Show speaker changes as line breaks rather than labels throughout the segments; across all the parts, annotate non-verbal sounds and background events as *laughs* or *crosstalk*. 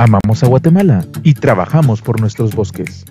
Amamos a Guatemala y trabajamos por nuestros bosques.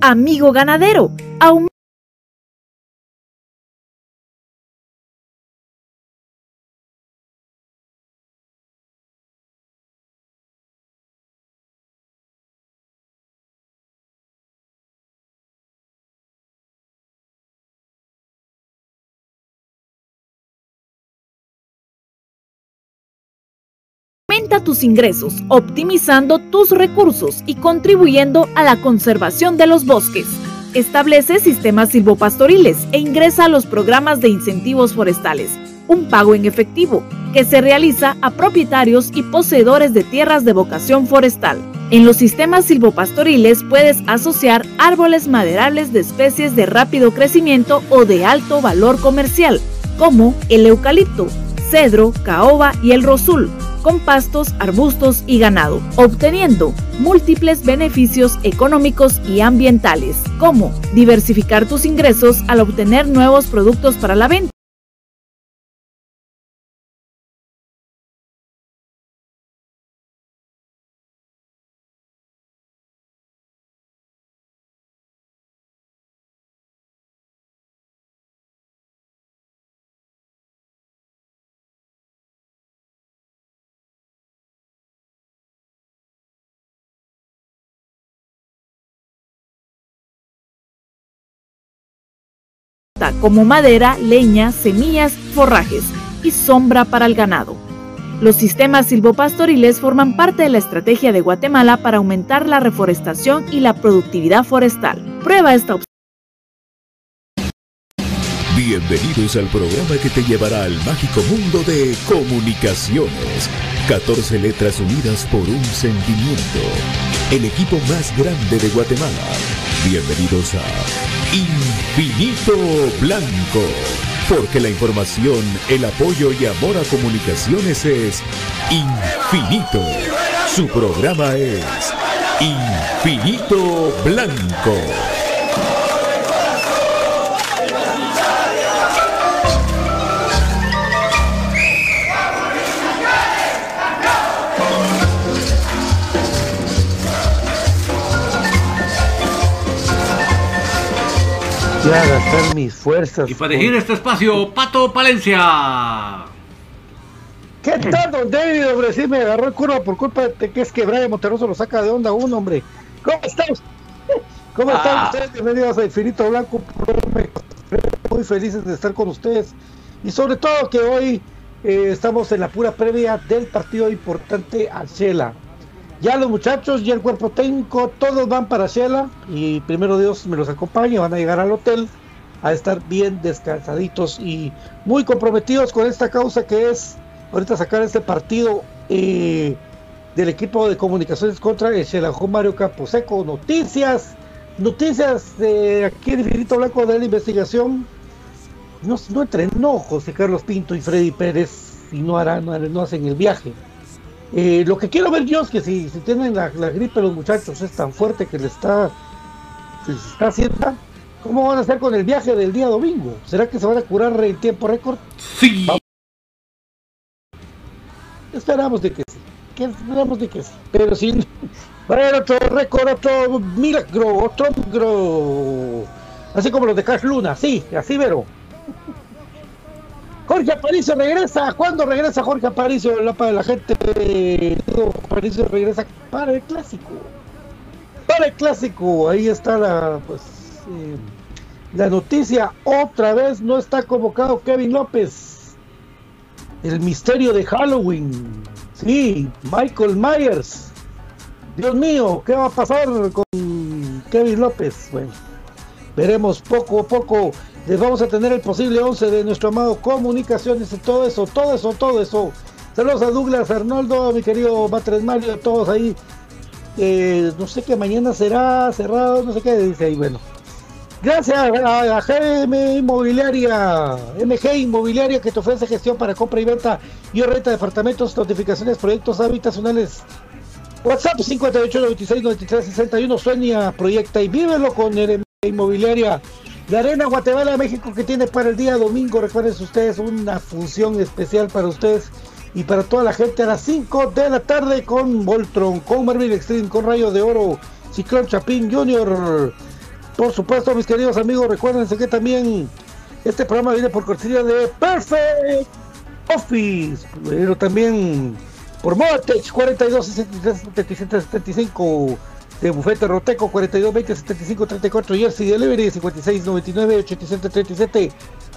Amigo ganadero, aumenta Tus ingresos, optimizando tus recursos y contribuyendo a la conservación de los bosques. Establece sistemas silvopastoriles e ingresa a los programas de incentivos forestales, un pago en efectivo que se realiza a propietarios y poseedores de tierras de vocación forestal. En los sistemas silvopastoriles puedes asociar árboles maderables de especies de rápido crecimiento o de alto valor comercial, como el eucalipto, cedro, caoba y el rosul, con pastos, arbustos y ganado, obteniendo múltiples beneficios económicos y ambientales, como diversificar tus ingresos al obtener nuevos productos para la venta. Como madera, leña, semillas, forrajes y sombra para el ganado. Los sistemas silvopastoriles forman parte de la estrategia de Guatemala para aumentar la reforestación y la productividad forestal. Prueba esta opción.
Bienvenidos al programa que te llevará al mágico mundo de comunicaciones. 14 letras unidas por un sentimiento. El equipo más grande de Guatemala. Bienvenidos a Infinito Blanco. Porque la información, el apoyo y amor a comunicaciones es infinito. Su programa es Infinito Blanco.
Gastar mis fuerzas.
Y para dirigir este espacio, Pato Palencia.
¿Qué tal, don David? Hombre, sí me agarró el curva por culpa de que es que Brian Monterroso lo saca de onda uno, hombre. ¿Cómo estamos? ¿Cómo están
Ah.
ustedes? Bienvenidos a Infinito Blanco. Muy felices de estar con ustedes. Y sobre todo que hoy eh, estamos en la pura previa del partido importante al Shela. Ya los muchachos y el cuerpo técnico, todos van para Shela y primero Dios me los acompañe, van a llegar al hotel a estar bien descansaditos y muy comprometidos con esta causa que es ahorita sacar este partido eh, del equipo de comunicaciones contra el Xelajú Mario Camposeco. Noticias, noticias de aquí en Infinito Blanco de la investigación. No, no entrenó José Carlos Pinto y Freddy Pérez y no, harán- no hacen el viaje. Eh, lo que quiero ver yo es que si, si tienen la, la gripe los muchachos es tan fuerte que le está, se está haciendo, ¿cómo van a hacer con el viaje del día domingo? ¿Será que se van a curar en tiempo récord?
Sí.
Esperamos de que sí, que esperamos de que sí, pero sí, *laughs* bueno, otro récord, otro milagro, otro milagro, así como los de Cash Luna, sí, así vero. Jorge Aparicio regresa. ¿Cuándo regresa Jorge Aparicio? La, para la gente. Aparicio regresa para el clásico. Para el clásico. Ahí está la, pues, eh, la noticia. Otra vez no está convocado Kevin López. El misterio de Halloween. Sí, Michael Myers. Dios mío, ¿qué va a pasar con Kevin López? Bueno, veremos poco a poco. Les vamos a tener el posible 11 de nuestro amado Comunicaciones y todo eso, todo eso, todo eso. Saludos a Douglas, Arnoldo, mi querido Batres Mario, todos ahí. Eh, no sé qué mañana será cerrado, no sé qué dice ahí, bueno. Gracias a, a GM Inmobiliaria, MG Inmobiliaria que te ofrece gestión para compra y venta y renta de departamentos, notificaciones, proyectos habitacionales. WhatsApp 58 96 93 61 sueña, proyecta y vívelo con el Inmobiliaria. La Arena Guatemala, México, que tiene para el día domingo, recuerden ustedes, una función especial para ustedes y para toda la gente a las 5 de la tarde con Voltron, con Marvel Extreme, con Rayo de Oro, Ciclón Chapín Junior, Por supuesto, mis queridos amigos, recuérdense que también este programa viene por cortesía de Perfect Office, pero también por Moatech 42 63 77 75 de Bufete Roteco 42 20 75 34 Jersey Delivery 56 99 87 37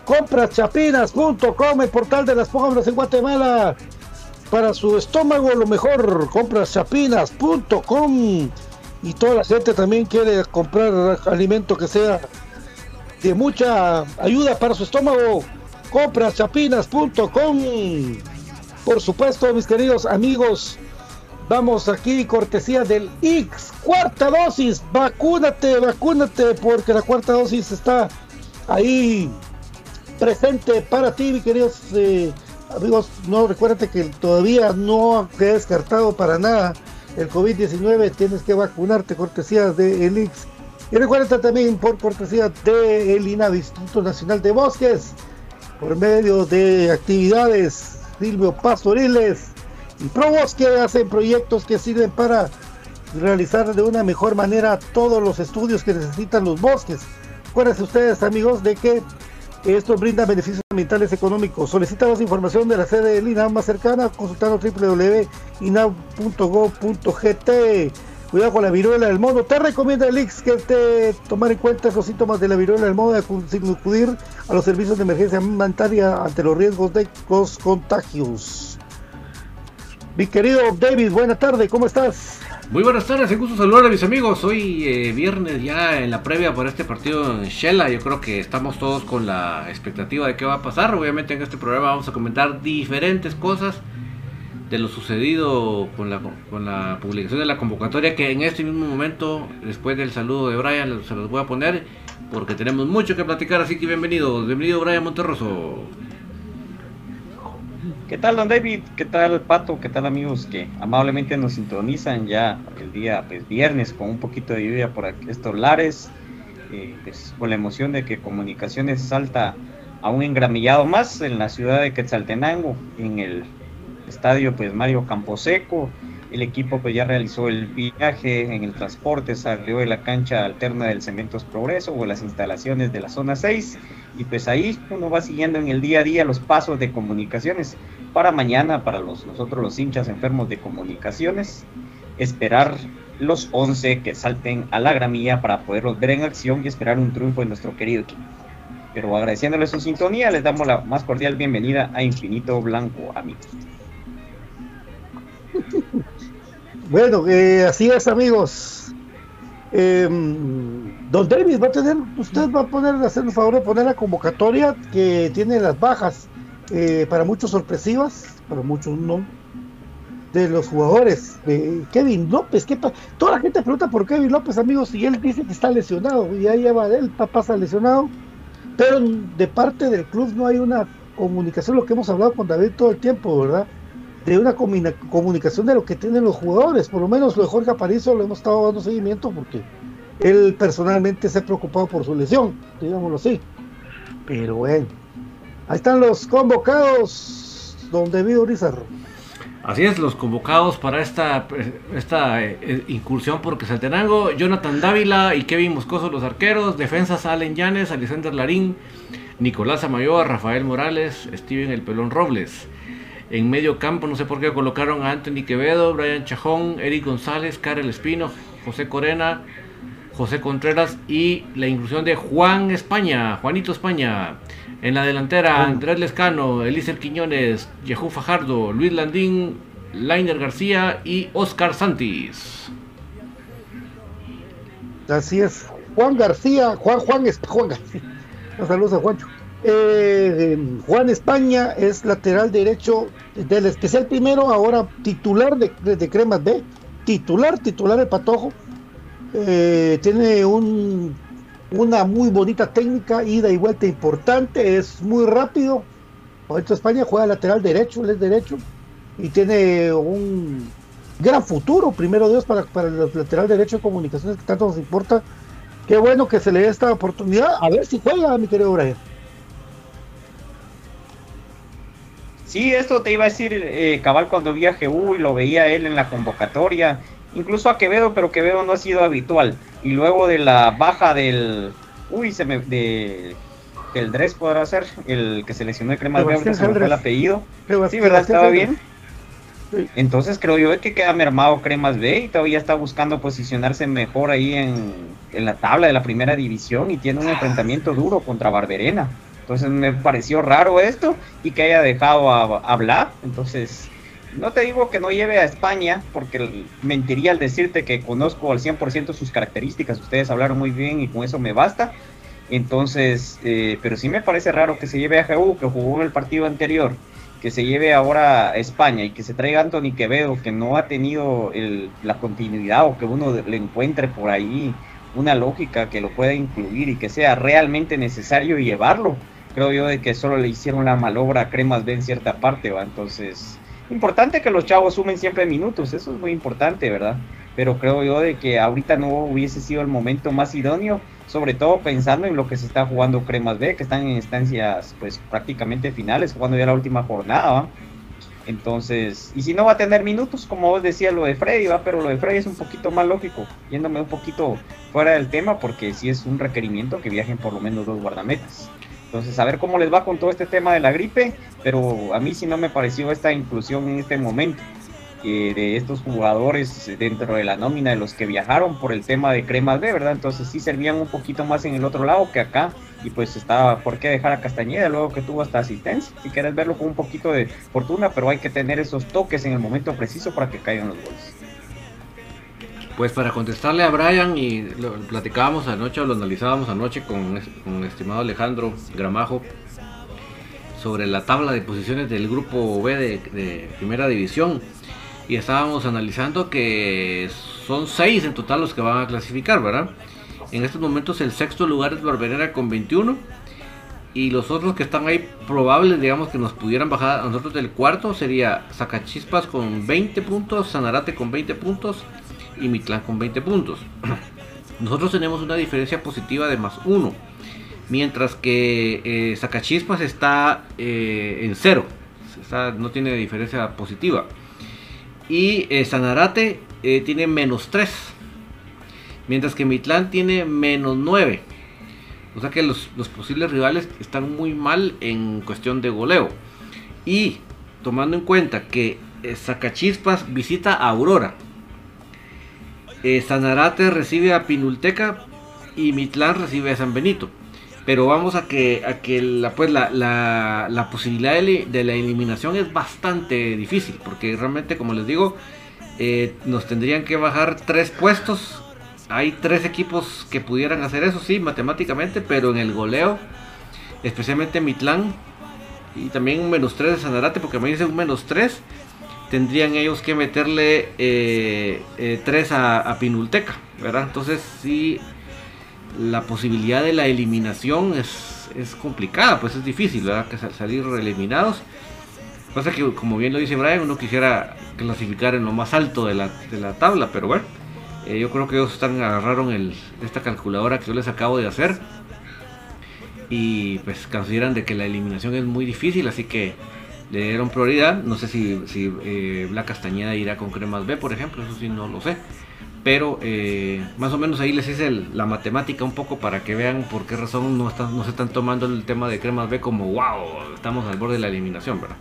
compraschapinas.com el portal de las póngamos en Guatemala. Para su estómago lo mejor compraschapinas.com y toda la gente también quiere comprar alimento que sea de mucha ayuda para su estómago. Compraschapinas.com por supuesto mis queridos amigos vamos aquí cortesía del X cuarta dosis. Vacúnate vacúnate porque la cuarta dosis está ahí presente para ti mi queridos eh, amigos. No recuérdate que todavía no queda descartado para nada el COVID-19 tienes que vacunarte cortesía de Elix y recuerda también por cortesía de el INAV Instituto Nacional de Bosques por medio de actividades Silvio Pastoriles y ProBosque hacen proyectos que sirven para realizar de una mejor manera todos los estudios que necesitan los bosques. Acuérdense ustedes amigos de que esto brinda beneficios ambientales económicos. Solicita más información de la sede del INAV más cercana consultando www.inav.gov.gt. Cuidado con la viruela del mono. Te recomienda el IX que te tomar en cuenta los síntomas de la viruela del mono sin acudir a los servicios de emergencia humanitaria ante los riesgos de los contagios. Mi querido David, buena tarde, ¿cómo estás?
Muy buenas tardes, un gusto saludar a mis amigos. Hoy eh, viernes ya en la previa por este partido en Shella. Yo creo que estamos todos con la expectativa de qué va a pasar. Obviamente en este programa vamos a comentar diferentes cosas de lo sucedido con la, con la publicación de la convocatoria que en este mismo momento, después del saludo de Brian, se los voy a poner porque tenemos mucho que platicar. Así que bienvenido, bienvenido Brian Monterroso.
¿Qué tal, don David? ¿Qué tal, Pato? ¿Qué tal, amigos que amablemente nos sintonizan ya el día pues, viernes con un poquito de lluvia por estos lares? Eh, pues, con la emoción de que Comunicaciones salta a un engramillado más en la ciudad de Quetzaltenango, en el estadio pues Mario Camposeco. El equipo pues ya realizó el viaje en el transporte, salió de la cancha alterna del Cementos Progreso o las instalaciones de la zona 6 y pues ahí uno va siguiendo en el día a día los pasos de comunicaciones para mañana, para los, nosotros los hinchas enfermos de comunicaciones, esperar los 11 que salten a la gramilla para poderlos ver en acción y esperar un triunfo en nuestro querido equipo. Pero agradeciéndoles su sintonía, les damos la más cordial bienvenida a Infinito Blanco, amigos.
Bueno, eh, así es, amigos. Eh, don David va a tener, usted va a poner, hacer el favor de poner la convocatoria que tiene las bajas eh, para muchos sorpresivas, para muchos no, de los jugadores. Kevin López, ¿qué toda la gente pregunta por Kevin López, amigos, y él dice que está lesionado, y ya lleva él, pasa lesionado, pero de parte del club no hay una comunicación, lo que hemos hablado con David todo el tiempo, ¿verdad? De una comunicación de lo que tienen los jugadores, por lo menos lo de Jorge Aparicio lo hemos estado dando seguimiento porque él personalmente se ha preocupado por su lesión, digámoslo así. Pero bueno, Ahí están los convocados, donde vivo Rizarro.
Así es, los convocados para esta, esta eh, incursión por Quesaltenango, Jonathan Dávila y Kevin Moscoso los arqueros, defensas Allen Llanes, Alexander Larín, Nicolás Amayoa, Rafael Morales, Steven El Pelón Robles. En medio campo, no sé por qué colocaron a Anthony Quevedo, Brian Chajón, Eric González, Karel Espino, José Corena, José Contreras y la inclusión de Juan España, Juanito España. En la delantera, Andrés Lescano, Elícer Quiñones, Yehú Fajardo, Luis Landín, Lainer García y Oscar Santis.
Así es. Juan García, Juan, Juan, Juan García. Saludos a Juancho. Eh, Juan España es lateral derecho del especial primero, ahora titular de, de Cremas B. Titular, titular el Patojo. Eh, tiene un una muy bonita técnica, ida y vuelta importante, es muy rápido. Ahorita España juega lateral derecho, él es derecho y tiene un gran futuro, primero Dios, para, para el lateral derecho de comunicaciones que tanto nos importa. Qué bueno que se le dé esta oportunidad, a ver si juega, mi querido Brian.
Sí, esto te iba a decir, eh, cabal, cuando vi a y lo veía él en la convocatoria, incluso a Quevedo, pero Quevedo no ha sido habitual. Y luego de la baja del, uy, se me, de, del Dres podrá ser, el que seleccionó el Cremas B, ahorita se me fue el apellido. Sí, ¿verdad? Estaba bien. Entonces creo yo que queda mermado Cremas B y todavía está buscando posicionarse mejor ahí en, en la tabla de la primera división y tiene un enfrentamiento duro contra Barberena. Entonces me pareció raro esto y que haya dejado a, hablar. Entonces, no te digo que no lleve a España, porque mentiría al decirte que conozco al 100% sus características. Ustedes hablaron muy bien y con eso me basta. Entonces, eh, pero sí me parece raro que se lleve a GU, que jugó en el partido anterior, que se lleve ahora a España y que se traiga a Anthony Quevedo, que no ha tenido la continuidad o que uno le encuentre por ahí una lógica que lo pueda incluir y que sea realmente necesario llevarlo. Creo yo de que solo le hicieron la malobra a Cremas B en cierta parte, ¿va? Entonces, importante que los chavos sumen siempre minutos, eso es muy importante, ¿verdad? Pero creo yo de que ahorita no hubiese sido el momento más idóneo, sobre todo pensando en lo que se está jugando Cremas B, que están en instancias pues prácticamente finales, jugando ya la última jornada, ¿va? Entonces, y si no va a tener minutos, como vos decías lo de Freddy, va, pero lo de Freddy es un poquito más lógico, yéndome un poquito fuera del tema, porque sí es un requerimiento que viajen por lo menos dos guardametas. Entonces, a ver cómo les va con todo este tema de la gripe, pero a mí sí no me pareció esta inclusión en este momento de estos jugadores dentro de la nómina de los que viajaron por el tema de cremas B, ¿verdad? Entonces sí servían un poquito más en el otro lado que acá y pues estaba, ¿por qué dejar a Castañeda luego que tuvo hasta asistencia? Si quieres verlo con un poquito de fortuna, pero hay que tener esos toques en el momento preciso para que caigan los goles.
Pues para contestarle a Brian, y lo platicábamos anoche o lo analizábamos anoche con, el estimado Alejandro Gramajo sobre la tabla de posiciones del grupo B de, primera división. Y estábamos analizando que son seis en total los que van a clasificar, ¿verdad? En estos momentos el sexto lugar es Barberera con 21. Y los otros que están ahí probables, digamos, que nos pudieran bajar a nosotros del cuarto sería Zacachispas con 20 puntos, Sanarate con 20 puntos, y Mitlán con 20 puntos. *clears throat* Nosotros tenemos una diferencia positiva de más 1. Mientras que eh, Sacachispas está eh, en 0. no tiene diferencia positiva. Y eh, Sanarate tiene menos 3. Mientras que Mitlán tiene menos 9. O sea que los, los, posibles rivales están muy mal en cuestión de goleo. Y tomando en cuenta que Sacachispas visita a Aurora eh, Sanarate recibe a Pinulteca y Mitlán recibe a San Benito. Pero vamos a que, a que la, pues la, la, posibilidad de, la eliminación es bastante difícil. Porque realmente, como les digo, eh, nos tendrían que bajar tres puestos. Hay tres equipos que pudieran hacer eso, sí, matemáticamente. Pero en el goleo, especialmente Mitlán y también un menos tres de Sanarate, porque me dice un menos tres tendrían ellos que meterle 3 eh, eh, a, Pinulteca, ¿verdad? Entonces sí, la posibilidad de la eliminación es, es complicada, pues es difícil, ¿verdad? Que salir eliminados. Pasa que, como bien lo dice Brian, uno quisiera clasificar en lo más alto de la, de la tabla, pero bueno, eh, yo creo que ellos están agarraron el, esta calculadora que yo les acabo de hacer y pues consideran de que la eliminación es muy difícil, así que le dieron prioridad. No sé si, si eh, la Castañeda irá con Cremas B, por ejemplo, eso sí no lo sé. Pero eh, más o menos ahí les hice la matemática un poco para que vean por qué razón no, están, no se están tomando el tema de Cremas B como wow, estamos al borde de la eliminación, ¿verdad?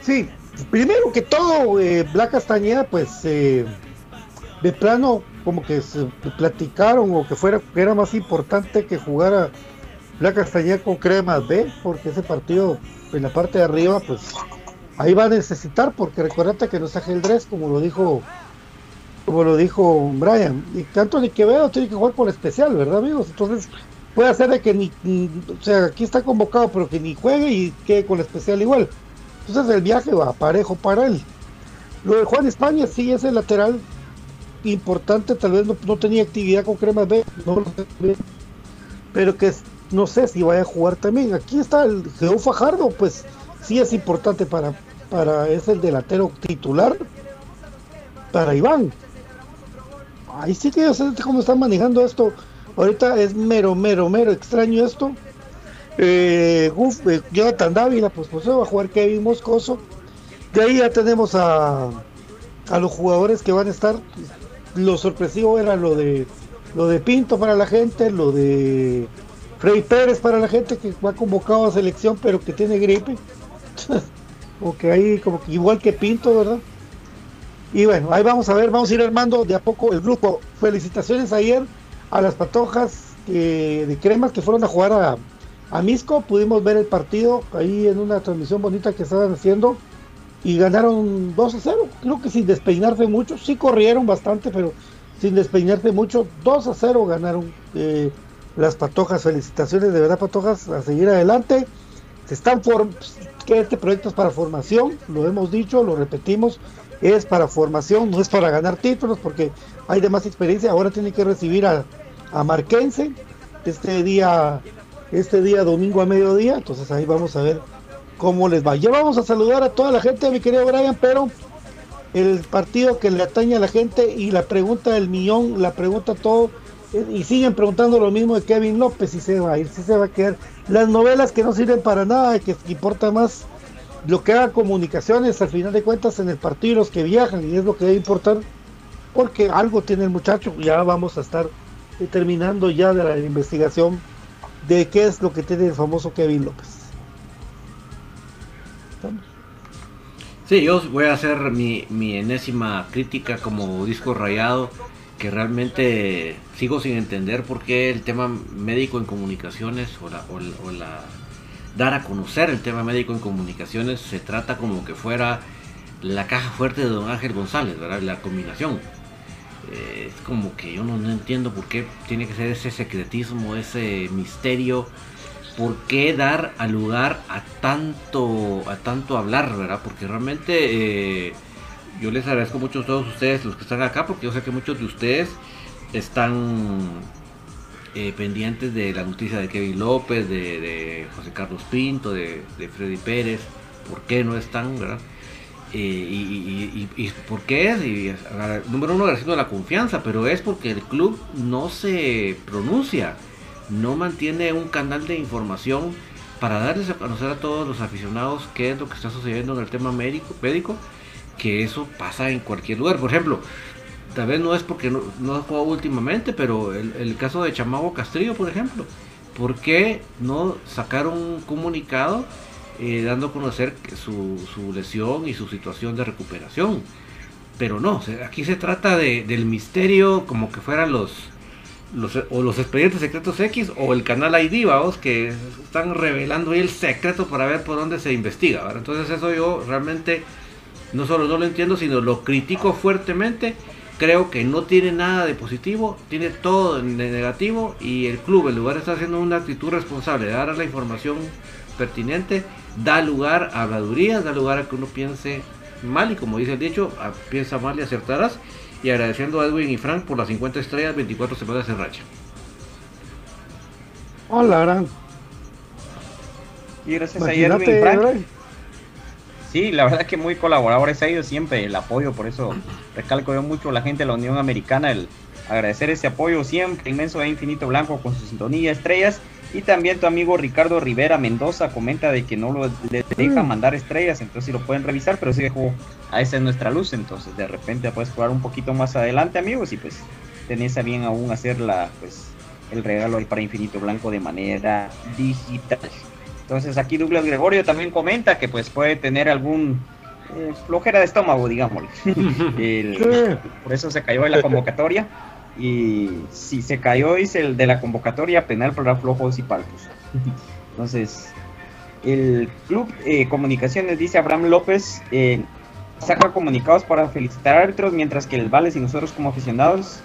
Sí, primero que todo, eh, Black Castañeda, pues de plano, como que se platicaron o que fuera que era más importante que jugara Black Castañeda con Cremas B, porque ese partido en la parte de arriba, pues ahí va a necesitar, porque recuérdate que no está Geldres, como lo dijo como lo dijo Brian, y tanto ni que veo tiene que jugar por especial, ¿verdad amigos? Entonces puede hacer de que ni, o sea, aquí está convocado, pero que ni juegue y quede con especial igual. Entonces el viaje va parejo para él. Lo de Juan España sí es el lateral importante, tal vez no, tenía actividad con Cremas B, no lo sé, pero que no sé si vaya a jugar también. Aquí está el Geo Fajardo, pues sí es importante para, para es el delantero titular para Iván. Ahí sí que yo sé cómo están manejando esto. Ahorita es mero, mero, mero extraño esto. Eh, uf, eh, Jonathan Dávila, pues, pues va a jugar Kevin Moscoso. De ahí ya tenemos a a los jugadores que van a estar. Lo sorpresivo era lo de lo de Pinto para la gente, lo de Frey Pérez para la gente que va convocado a selección pero que tiene gripe. *laughs* o que ahí como que igual que Pinto, ¿verdad? Y bueno, ahí vamos a ver, vamos a ir armando de a poco el grupo. Felicitaciones ayer a las patojas de cremas que fueron a jugar a, a Misco. Pudimos ver el partido ahí en una transmisión bonita que estaban haciendo y ganaron 2 a 0. Creo que sin despeinarse mucho, sí corrieron bastante, pero sin despeinarse mucho, 2 a 0 ganaron eh, las patojas. Felicitaciones de verdad, patojas, a seguir adelante. Se están que este proyecto es para formación, lo hemos dicho, lo repetimos, es para formación, no es para ganar títulos, porque hay de más experiencia. Ahora tiene que recibir a, a Marquense este día, este día domingo a mediodía. Entonces ahí vamos a ver cómo les va. Ya vamos a saludar a toda la gente, mi querido Brian, pero el partido que le atañe a la gente y la pregunta del millón, la pregunta todo, y siguen preguntando lo mismo de Kevin López, si se va a ir, si se va a quedar. Las novelas que no sirven para nada, que importa más lo que haga comunicaciones al final de cuentas en el partido los que viajan, y es lo que debe importar, porque algo tiene el muchacho, ya vamos a estar terminando ya de la investigación de qué es lo que tiene el famoso Kevin López.
Sí, yo voy a hacer mi, enésima crítica como disco rayado, que realmente sigo sin entender por qué el tema médico en comunicaciones o la, o, la dar a conocer el tema médico en comunicaciones se trata como que fuera la caja fuerte de don Ángel González, ¿verdad? La combinación. Eh, es como que yo no, entiendo por qué tiene que ser ese secretismo, ese misterio por qué dar al lugar a tanto, a tanto hablar, ¿verdad? Porque realmente eh, yo les agradezco mucho a todos ustedes los que están acá, porque yo sé que muchos de ustedes están eh, pendientes de la noticia de Kevin López, de, José Carlos Pinto, de, Freddy Pérez, por qué no están, ¿verdad? Eh, y, por qué es, número uno agradeciendo la confianza, pero es porque el club no se pronuncia no mantiene un canal de información para darles a conocer a todos los aficionados qué es lo que está sucediendo en el tema médico, médico que eso pasa en cualquier lugar. Por ejemplo, tal vez no es porque no, no ha jugado últimamente, pero el, caso de Chamago Castrillo, por ejemplo, ¿por qué no sacaron un comunicado eh, dando a conocer su, su, lesión y su situación de recuperación? Pero no, aquí se trata de, del misterio como que fueran los, o los expedientes secretos X o el canal ID, vamos, que están revelando ahí el secreto para ver por dónde se investiga. Entonces eso yo realmente no solo no lo entiendo, sino lo critico fuertemente. Creo que no tiene nada de positivo, tiene todo de negativo y el club, en lugar de estar haciendo una actitud responsable de dar la información pertinente, da lugar a habladurías, da lugar a que uno piense mal y como dice el dicho, piensa mal y acertarás y agradeciendo a Edwin y Frank por las 50 estrellas, 24 semanas en racha.
Hola, gran.
Y gracias a Edwin y Frank. Sí, la verdad que muy colaboradores ha ido siempre el apoyo, por eso recalco yo mucho a la gente de la Unión Americana el agradecer ese apoyo siempre inmenso de Infinito Blanco con su sintonía estrellas y también tu amigo Ricardo Rivera Mendoza comenta de que no lo le deja mm. mandar estrellas, entonces sí lo pueden revisar, pero sí dejó a esa es nuestra luz, entonces de repente puedes jugar un poquito más adelante, amigos, y pues tenés a bien aún hacer la, pues, el regalo ahí para Infinito Blanco de manera digital. Entonces aquí Douglas Gregorio también comenta que pues puede tener algún eh, flojera de estómago, digámoslo. *laughs* por eso se cayó de la convocatoria. Y si se cayó, dice el de la convocatoria penal para flojos y palpos. *laughs* Entonces, el Club eh, Comunicaciones, dice Abraham López, eh, saca comunicados para felicitar a árbitros, mientras que el Vales y nosotros como aficionados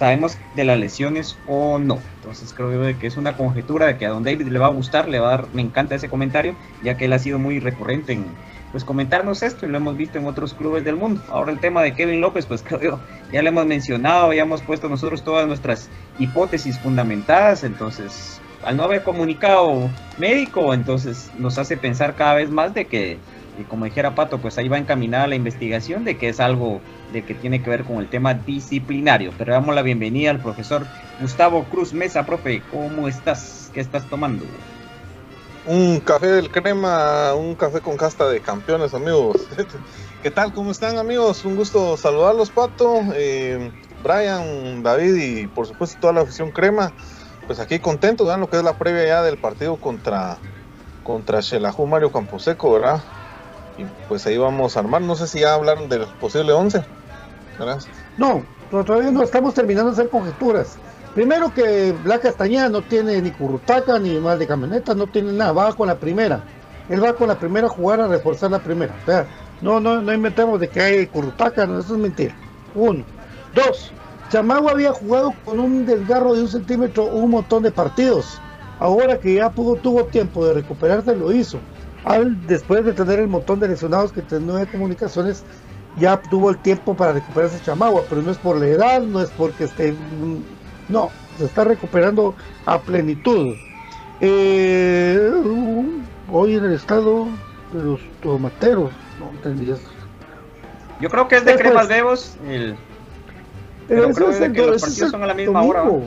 sabemos de las lesiones o no. Entonces creo que es una conjetura de que a Don David le va a gustar, le va a dar, me encanta ese comentario, ya que él ha sido muy recurrente en, pues comentarnos esto y lo hemos visto en otros clubes del mundo. Ahora el tema de Kevin López, pues *laughs* creo ya lo hemos mencionado, ya hemos puesto nosotros todas nuestras hipótesis fundamentadas, entonces al no haber comunicado médico, entonces nos hace pensar cada vez más de que, como dijera Pato, pues ahí va encaminada la investigación de que es algo de que tiene que ver con el tema disciplinario. Pero damos la bienvenida al profesor Gustavo Cruz Mesa, profe, ¿cómo estás? ¿Qué estás tomando?
un café del crema, un café con casta de campeones, amigos. *laughs* ¿Qué tal? ¿Cómo están amigos? Un gusto saludarlos, Pato, eh, Brian, David y por supuesto toda la afición crema. Pues aquí contentos, ¿verdad? Lo que es la previa ya del partido contra, contra Mario Camposeco, ¿verdad? Y pues ahí vamos a armar. No sé si ya hablaron del posible 11,
No, todavía no estamos terminando de hacer conjeturas. Primero que Blanca Castañeda no tiene ni currutaca ni mal de camioneta, no tiene nada, va con la primera. Él va con la primera a jugar a reforzar la primera. O sea, no, no, no inventemos de que hay currutaca, eso es mentira. Uno. Dos, Chamagua había jugado con un desgarro de un centímetro un montón de partidos. Ahora que ya pudo, tuvo tiempo de recuperarse, lo hizo. Al, después de tener el montón de lesionados que tenía comunicaciones, ya tuvo el tiempo para recuperarse Chamagua, pero no es por la edad, no es porque esté no, se está recuperando a plenitud. Eh, hoy en el estado de los tomateros, no entendí eso.
Yo creo que es de Cremas Bebos. El... Pero
Eso
creo
es el-
que los partidos son a la misma
domingo.
hora.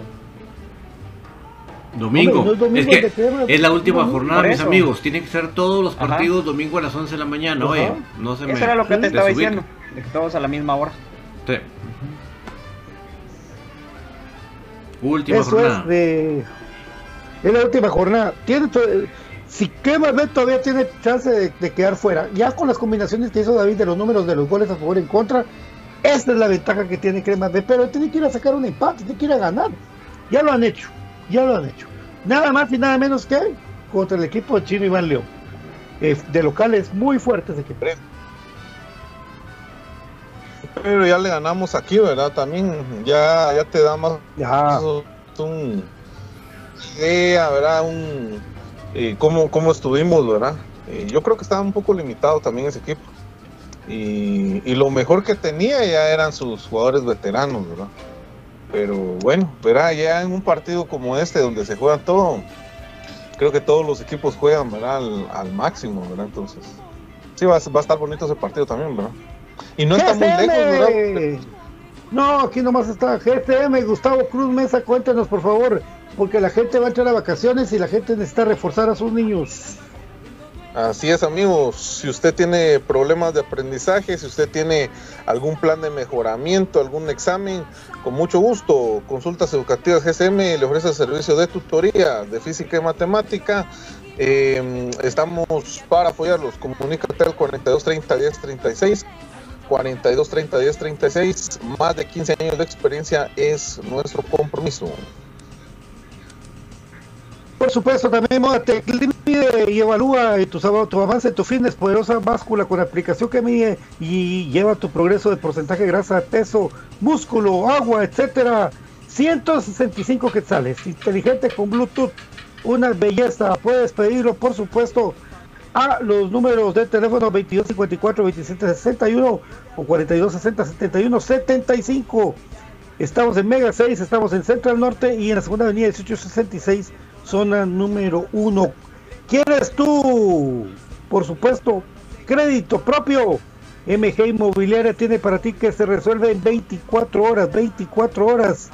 Domingo.
Hombre, es domingo
es que
de crema,
es la última
domingo.
jornada, mis
eso.
amigos. Tienen que ser todos los
Ajá.
partidos domingo a las 11 de la mañana. Oye, no se me.
Eso era lo que te estaba diciendo. De que todos a la misma hora.
Sí. Última
Eso
jornada.
es de. Es la última jornada. Tiene to- si Cremas B todavía tiene chance de, de quedar fuera, ya con las combinaciones que hizo David de los números de los goles a favor y en contra, esta es la ventaja que tiene Cremas B. Pero tiene que ir a sacar un empate, tiene que ir a ganar. Ya lo han hecho, ya lo han hecho. Nada más y nada menos que contra el equipo de Chino Iván León. Eh, de locales muy fuertes de equipo.
Pero ya le ganamos aquí, ¿verdad? También ya, ya te da más
Ya.
un idea, ¿verdad? Un, eh, cómo, cómo estuvimos, ¿verdad? Eh, yo creo que estaba un poco limitado también ese equipo. Y, y lo mejor que tenía ya eran sus jugadores veteranos, ¿verdad? Pero bueno, ¿verdad? Ya en un partido como este, donde se juega todo, creo que todos los equipos juegan, ¿verdad? Al, al máximo, ¿verdad? Entonces, sí, va, a- va a estar bonito ese partido también, ¿verdad? Y no está muy lejos, ¿verdad?
No, aquí nomás está GTM, Gustavo Cruz Mesa, cuéntanos por favor, porque la gente va a entrar a vacaciones y la gente necesita reforzar a sus niños.
Así es amigos, si usted tiene problemas de aprendizaje, si usted tiene algún plan de mejoramiento, algún examen, con mucho gusto, Consultas Educativas GSM le ofrece servicio de tutoría de física y matemática. Eh, estamos para apoyarlos, comunícate al 4230 1036, 4230 1036, más de 15 años de experiencia es nuestro compromiso.
Por supuesto, también Módate mide y evalúa tu, tu avance en tu fitness, poderosa báscula con aplicación que mide y lleva tu progreso de porcentaje grasa, peso, músculo, agua, etcétera. 165 quetzales, inteligente con Bluetooth, una belleza. Puedes pedirlo, por supuesto, a los números de teléfono 2254 2761 o 4260 71 75. Estamos en Mega 6, estamos en Central Norte y en la segunda avenida 1866, zona número 1. ¿Quieres tú? Por supuesto, crédito propio. MG Inmobiliaria tiene para ti que se resuelve en 24 horas, 24 horas.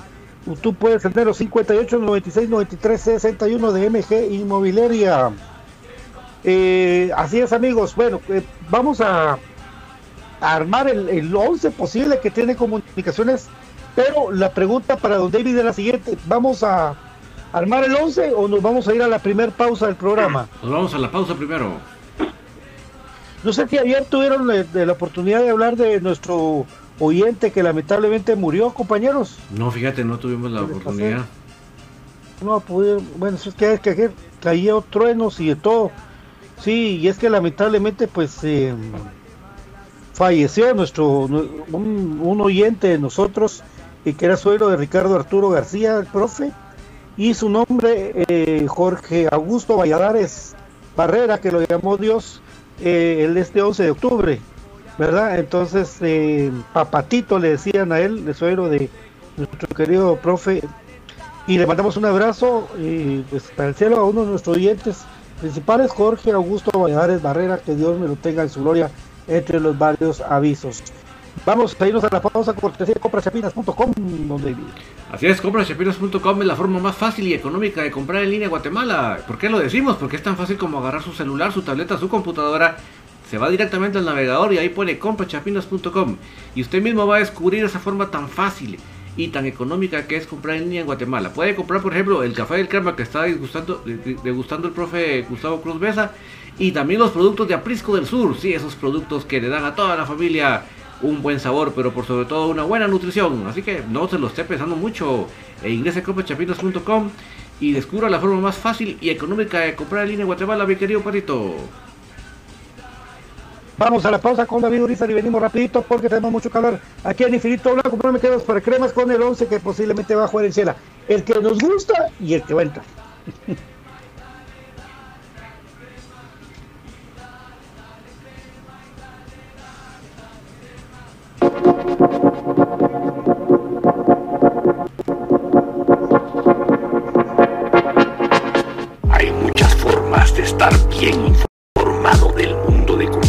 Tú puedes tener los 58, 96, 93, 61 de MG Inmobiliaria. Eh, así es amigos, bueno, eh, vamos a, a armar el, el 11 posible que tiene comunicaciones, pero la pregunta para don David es la siguiente, ¿vamos a armar el 11 o nos vamos a ir a la primer pausa del programa? *clears throat*
Nos vamos a la pausa primero.
No sé si ayer tuvieron la, de la oportunidad de hablar de nuestro oyente que lamentablemente murió, compañeros.
No, fíjate, no tuvimos la
¿Qué les
oportunidad.
No pudieron, bueno, es que, es que ayer caía truenos y de todo. Sí, y es que lamentablemente pues eh, falleció nuestro nu- un, un oyente de nosotros y que era suegro de Ricardo Arturo García, el profe, y su nombre eh, Jorge Augusto Valladares Barrera, que lo llamó Dios eh, el este 11 de octubre, ¿verdad? Entonces, eh, Papatito le decían a él, el suegro de nuestro querido profe, y le mandamos un abrazo y pues para el cielo a uno de nuestros oyentes principales, Jorge Augusto Valladares Barrera, que Dios me lo tenga en su gloria entre los varios avisos. Vamos a irnos a la pausa cortesía de comprachapinas.com, donde
Así es, compraschapinas.com es la forma más fácil y económica de comprar en línea en Guatemala. ¿Por qué lo decimos? Porque es tan fácil como agarrar su celular, su tableta, su computadora, Se va directamente al navegador y ahí pone comprachapinas.com y usted mismo va a descubrir esa forma tan fácil y tan económica que es comprar en línea en Guatemala. Puede comprar, por ejemplo, el café del crema que está degustando, degustando el profe Gustavo Cruz Besa y también los productos de Aprisco del Sur, sí, esos productos que le dan a toda la familia un buen sabor, pero por sobre todo una buena nutrición. Así que no se lo esté pensando mucho. E ingrese a comprachapinas.com y descubra la forma más fácil y económica de comprar en línea Guatemala, mi querido Patito.
Vamos a la pausa con David Urizar y venimos rapidito porque tenemos mucho hablar. Aquí en Infinito Blanco, no me quedas para cremas con el 11 que posiblemente va a jugar en Ciela. El que nos gusta y el que va a entrar. *laughs*
Hay muchas formas de estar bien informado del mundo de comunicaciones.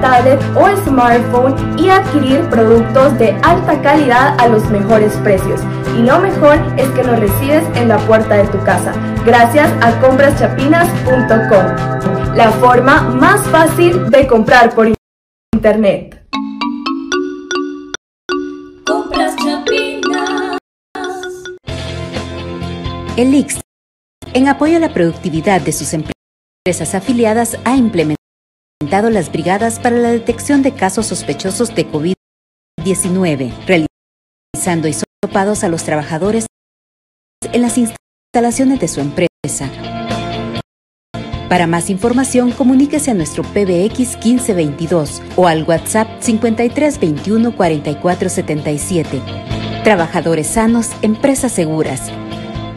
tablet o smartphone y adquirir productos de alta calidad a los mejores precios. Y lo mejor es que los recibes en la puerta de tu casa, gracias a compraschapinas.com, la forma más fácil de comprar por internet.
Compras Chapinas.
El IX, en apoyo a la productividad de sus empresas afiliadas, ha implementado las brigadas para la detección de casos sospechosos de COVID-19, realizando hisopados a los trabajadores en las instalaciones de su empresa. Para más información, comuníquese a nuestro PBX 1522 o al WhatsApp 5321 4477. Trabajadores sanos, empresas seguras.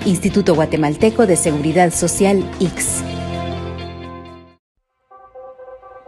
Instituto Guatemalteco de Seguridad Social, IX.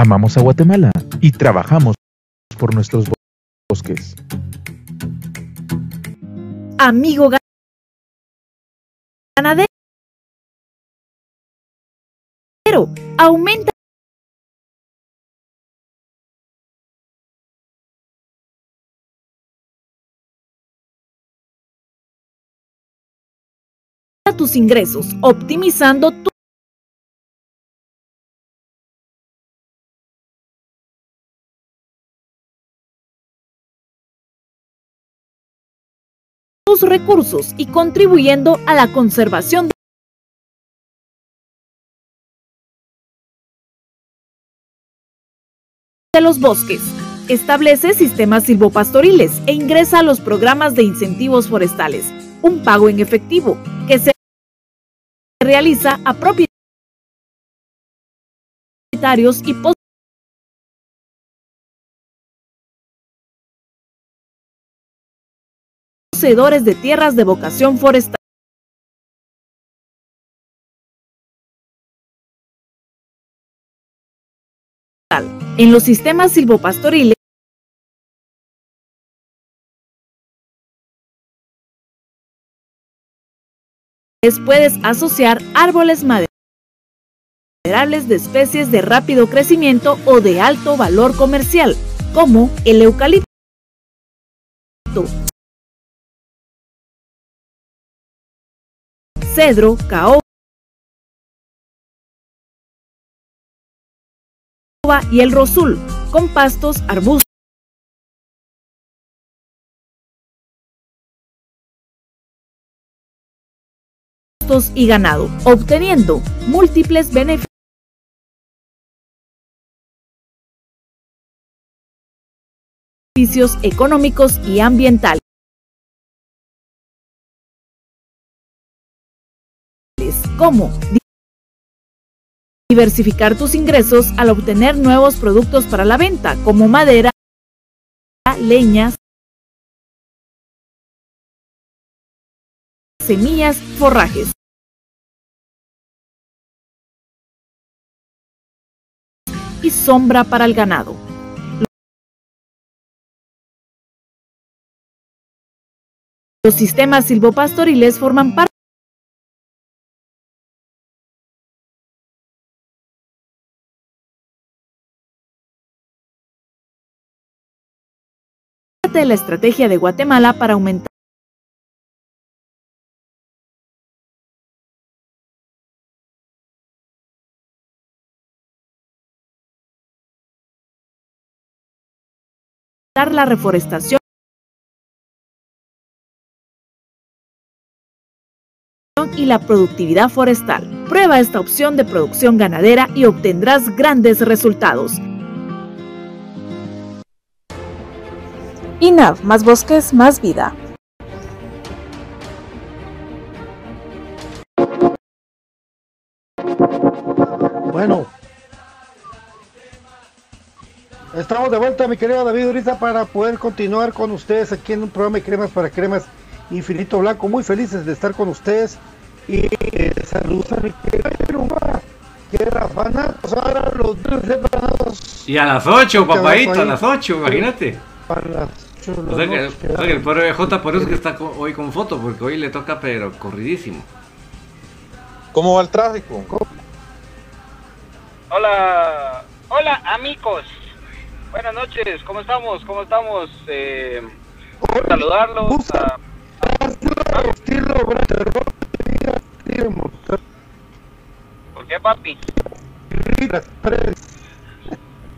Amamos a Guatemala y trabajamos por nuestros bosques.
Amigo ganadero, aumenta tus ingresos, optimizando tu tus recursos y contribuyendo a la conservación de los bosques. Establece sistemas silvopastoriles e ingresa a los programas de incentivos forestales, un pago en efectivo que se realiza a propietarios y poseedores de tierras de vocación forestal. En los sistemas silvopastoriles puedes asociar árboles maderables de especies de rápido crecimiento o de alto valor comercial, como el eucalipto, cedro, caoba y el rosul, con pastos, arbustos, y ganado, obteniendo múltiples beneficios económicos y ambientales. Como diversificar tus ingresos al obtener nuevos productos para la venta, como madera, leñas, semillas, forrajes. y sombra para el ganado. Los sistemas silvopastoriles forman parte de la estrategia de Guatemala para aumentar la reforestación y la productividad forestal. Prueba esta opción de producción ganadera y obtendrás grandes resultados. INAV, más bosques, más vida.
Bueno, Estamos de vuelta, mi querido David Uriza, para poder continuar con ustedes aquí en un programa de cremas para cremas Infinito Blanco. Muy felices de estar con ustedes. Y eh, saludos a mi querido que era fanatos, ahora los
Y a las 8, papadito, a las 8, imagínate. A las 8. O sea, que, o sea que el pobre J por eso que está hoy con foto, porque hoy le toca, pero corridísimo.
¿Cómo va el tráfico?
Hola, hola amigos. Buenas noches, ¿cómo estamos? ¿Cómo estamos? Eh, saludarlos. A... ¿Por qué, papi?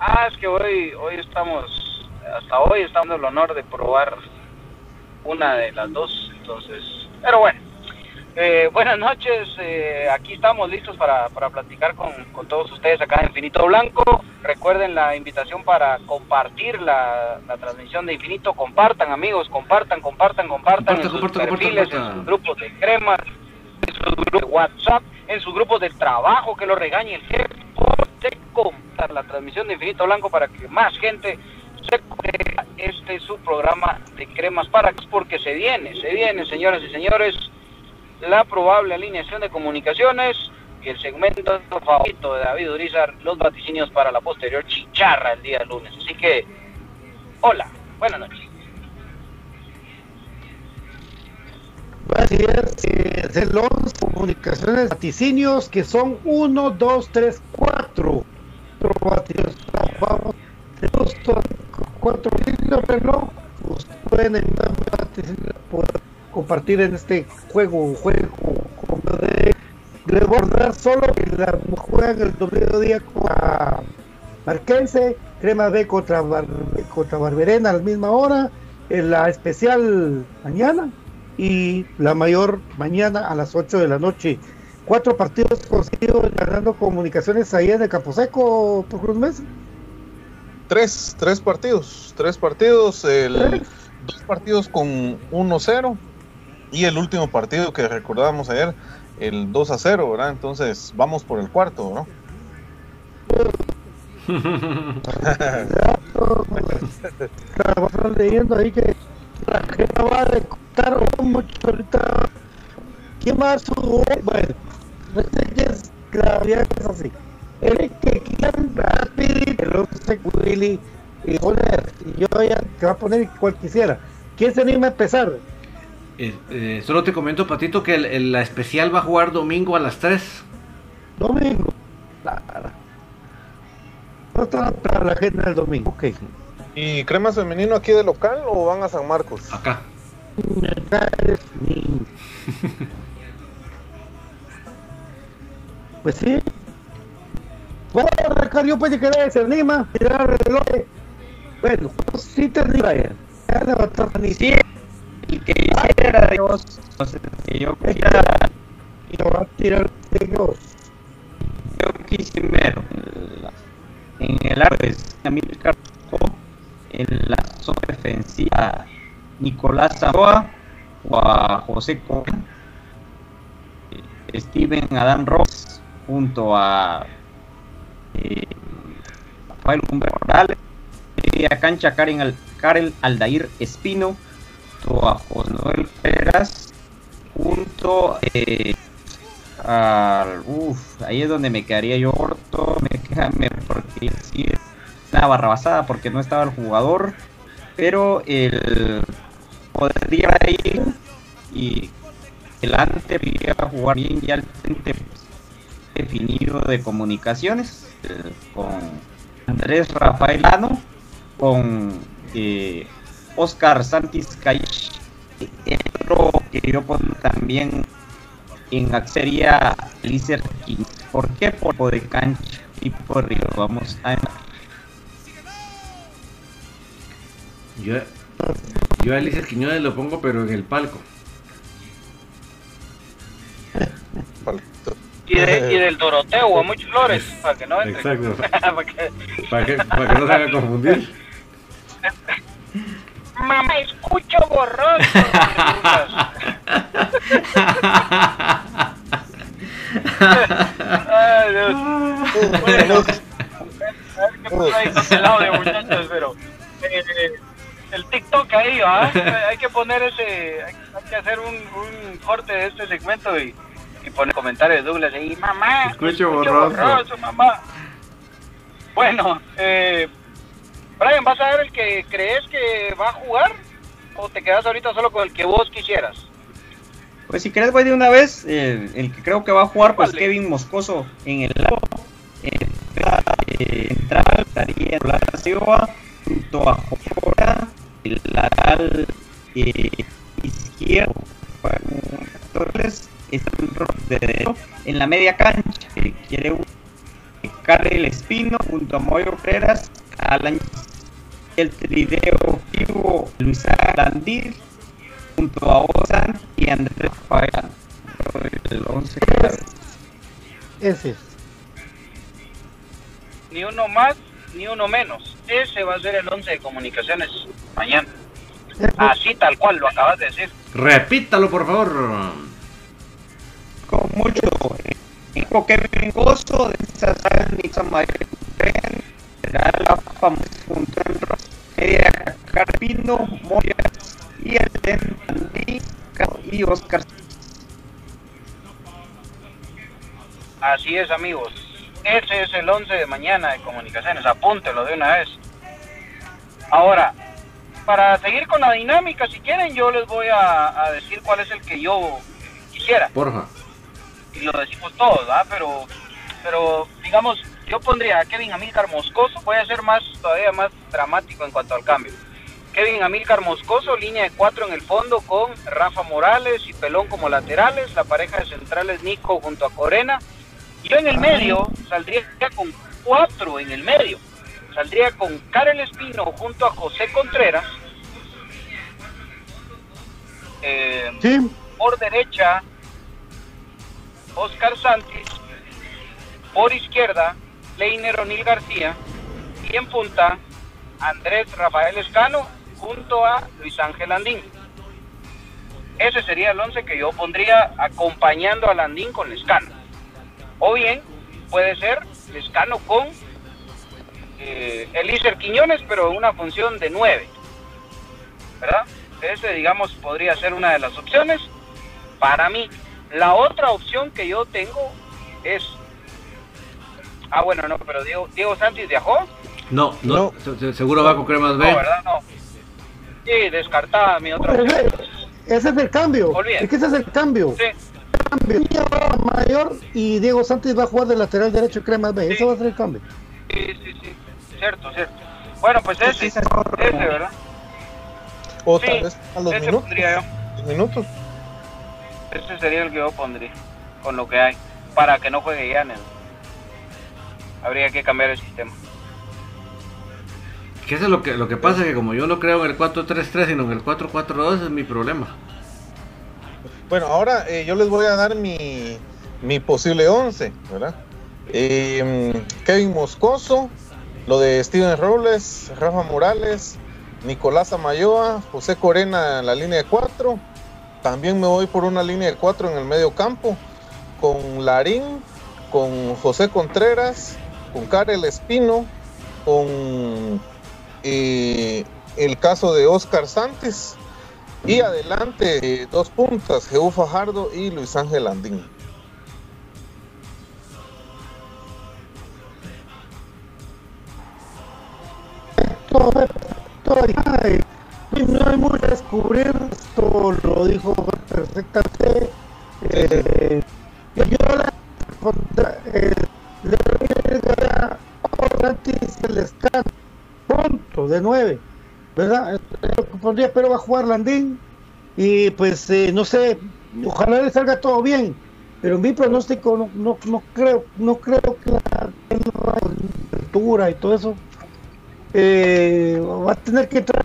Ah, es que hoy, hoy estamos, hasta hoy estamos en el honor de probar una de las dos, entonces, pero bueno. Eh, buenas noches, eh, aquí estamos listos para, para platicar con, con, todos ustedes acá en Infinito Blanco. Recuerden la invitación para compartir la, la transmisión de Infinito. Compartan, amigos, compartan, compartan, compartan en sus perfiles, en sus grupos de cremas, en sus grupos de WhatsApp, en sus grupos de trabajo, que lo regañe el jefe. De compartir la transmisión de Infinito Blanco para que más gente este es su programa de cremas para porque se viene, se viene, señoras y señores la probable alineación de comunicaciones y el segmento favorito de David Urizar, los vaticinios para la posterior chicharra el día lunes. Así que, hola, buenas noches.
Así es, eh, es el 11 comunicaciones vaticinios que son 1, 2, 3, 4. Vamos, tenemos to- de reloj. Ustedes pueden por compartir en este juego, juego como de recordar solo que la juegan el domingo día contra Marquense, Crema B contra, Bar- contra Barberena a la misma hora, en la especial mañana y la mayor mañana a las 8 de la noche. Cuatro partidos conseguidos ganando comunicaciones ahí en el Camposeco por Cruz Mesa.
Tres, tres partidos, tres partidos, el, dos partidos con 1-0 y el último partido que recordábamos ayer, el 2 a 0, ¿verdad? Entonces vamos por el cuarto, ¿no?
Estaba leyendo ahí que la gente va a contar mucho ahorita. ¿Quién más jugó? Bueno, no sé qué es, la realidad es así. El que quieran rapidito, el otro Willy y Joner, y yo ya te va a poner cual quisiera. ¿Quién se anima a empezar?
Eh, eh, solo te comento, Patito, que el- el- la especial va a jugar domingo a las 3.
Domingo. Claro. No está para la gente del domingo, ok.
¿Y cremas femenino aquí de local o van a San Marcos?
Acá. *laughs*
Pues sí. Bueno, Ricardo, yo puede que se anima, mirar el reloj. Bueno, pues sí te anima ya. Ya levantar ni
Sí, el que hiciera Dios, o que yo quisiera,
y lo va a tirar de Dios.
yo quise ver en el arco de Amílcar en la zona defensiva Nicolás Zamboa o a José Cohen, Steven Adán Ross junto a eh, Rafael Humberto media cancha Karen Al- Karel Aldair Espino, junto a José Noel Peras, junto eh, al uf, ahí es donde me quedaría yo corto, me queda me- porque sí es una barrabasada porque no estaba el jugador, pero el podría ir y delante podría jugar bien ya el frente definido de comunicaciones eh, con Andrés Rafaelano, con eh, Oscar Santis Caich, el otro que yo pongo también en sería Lizer King. ¿Por qué? Por de cancha, tipo de río. Vamos a
Yo, yo a Eliezer Quiñones lo pongo, pero en el palco. *laughs*
Y, de- y del Doroteo a muchos flores, para que no entre.
Exacto. *laughs*
Para que-
Para que, para que no se haga confundir.
Mamá, escucho borroso. *laughs* Ay, Dios. Bueno, a ver qué pasa ahí con el audio, muchachos, pero eh, el TikTok ahí, ¿va? Hay que poner ese, hay, hay que hacer un, un corte de este segmento y, y poner comentarios de Douglas ahí, mamá,
Escucho borroso.
mamá. Bueno, eh, Brian, ¿vas a ver el que crees que va a jugar? ¿O te quedas ahorita solo con el que vos quisieras?
Pues si querés voy de una vez, eh, el que creo que va a jugar pues Kevin Moscoso en el lado eh, central estaría la Silva junto a Jora, el lateral eh, izquierdo Torres está de derecho en la media cancha que quiere un Karel Espino junto a Moyo Pereras Alan el trideo vivo Luis Landir junto a Ozan y Andrés Fagan. El 11
Ese es.
Ni uno más, ni uno menos. Ese va a ser el 11 de comunicaciones mañana. Así tal cual lo acabas de decir.
Repítalo, por favor.
Mucho equipo Kevin Gozo de Sazal Nixon Mayer la famosa junto en Carpino Moya y el Tendí y Oscar
Así es, amigos. Ese es el 11 de mañana de comunicaciones. Apúntelo de una vez. Ahora, para seguir con la dinámica, si quieren, yo les voy a, a decir cuál es el que yo quisiera.
Porfa.
Y lo decimos todos, ¿verdad? Pero, pero digamos, yo pondría a Kevin Amílcar Moscoso. Voy a ser más, todavía más dramático en cuanto al cambio. Kevin Amílcar Moscoso, línea de cuatro en el fondo con Rafa Morales y Pelón como laterales. La pareja de centrales Nico junto a Corena. Yo en el medio saldría con cuatro en el medio. Saldría con Karel Espino junto a José Contreras. Eh, Por derecha, Oscar Santis. Por izquierda, Leiner O'Neill García. Y en punta, Andrés Rafael Escano junto a Luis Ángel Andín. Ese sería el 11 que yo pondría acompañando a Landín con Lescano. O bien puede ser Lescano con eh, Elícer Quiñones, pero en una función de 9. ¿Verdad? Ese, digamos, podría ser una de las opciones. Para mí, la otra opción que yo tengo es. Ah, bueno, no, pero Diego, Diego Santis viajó.
No, no, se- se- seguro va con cremas B.
No, ¿verdad? No. Sí, descartada mi otra opción.
ese, es el cambio.
Olvídate.
Es que ese es el cambio.
Sí.
Cambio. Niña va a mayor y Diego Santos va a jugar de lateral derecho y Cremas B. Ese va a ser el cambio.
Sí, sí, sí. Cierto, cierto. Bueno, pues ese, ese, ¿verdad?
O
Sí,
tal vez a los
ese
minutos.
pondría yo.
los minutos.
Ese sería el que yo pondría, con lo que hay, para que no juegue Yanes. Habría que cambiar el sistema.
Que eso es lo que, lo que pasa, que como yo no creo en el 4-3-3, sino en el 4-4-2, ese es mi problema.
Bueno, ahora eh, yo les voy a dar mi, mi posible 11, ¿verdad? Eh, Kevin Moscoso, lo de Steven Robles, Rafa Morales, Nicolás Amayoa, José Corena en la línea de 4. También me voy por una línea de 4 en el medio campo, con Larín, con José Contreras, con Karel Espino, con eh, el caso de Oscar Santos. Y adelante, dos puntas, Jehu Fajardo y Luis Ángel Andín.
Todo, no hay mucho descubrir. Esto lo dijo perfectamente. Eh, yo la contra, eh, le daría Orlantis el escano pronto, de 9, ¿verdad? Pondría, pero va a jugar Landín y pues eh, no sé, ojalá le salga todo bien, pero mi pronóstico no, no, no creo, no creo que la altura y todo eso eh, va a tener que traer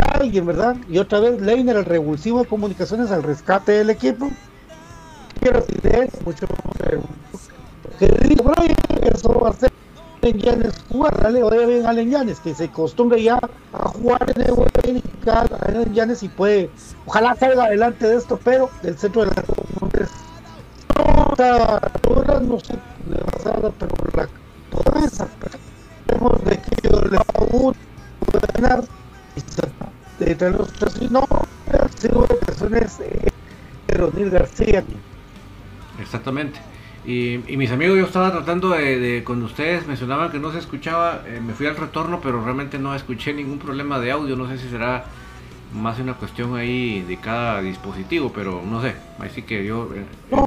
alguien, ¿verdad? Y otra vez Leiner, el revulsivo de comunicaciones al rescate del equipo. Quiero decir mucho que diga Brian, eso va a ser Allen Yanes jugar, dale, vaya bien Allen Yanes, que se acostumbre ya a jugar en el buen Allen Yanes y puede, ojalá salga adelante de esto, pero del centro de la no, todas no sé, pero la esa vemos de que le va a ganar y se- entre los tres y no, que son es eh, Ronil García.
Exactamente. Y, y mis amigos, yo estaba tratando de, de- cuando ustedes mencionaban que no se escuchaba, eh, me fui al retorno, pero realmente no escuché ningún problema de audio. No sé si será más una cuestión ahí de cada dispositivo, pero no sé. Así que yo eh,
No,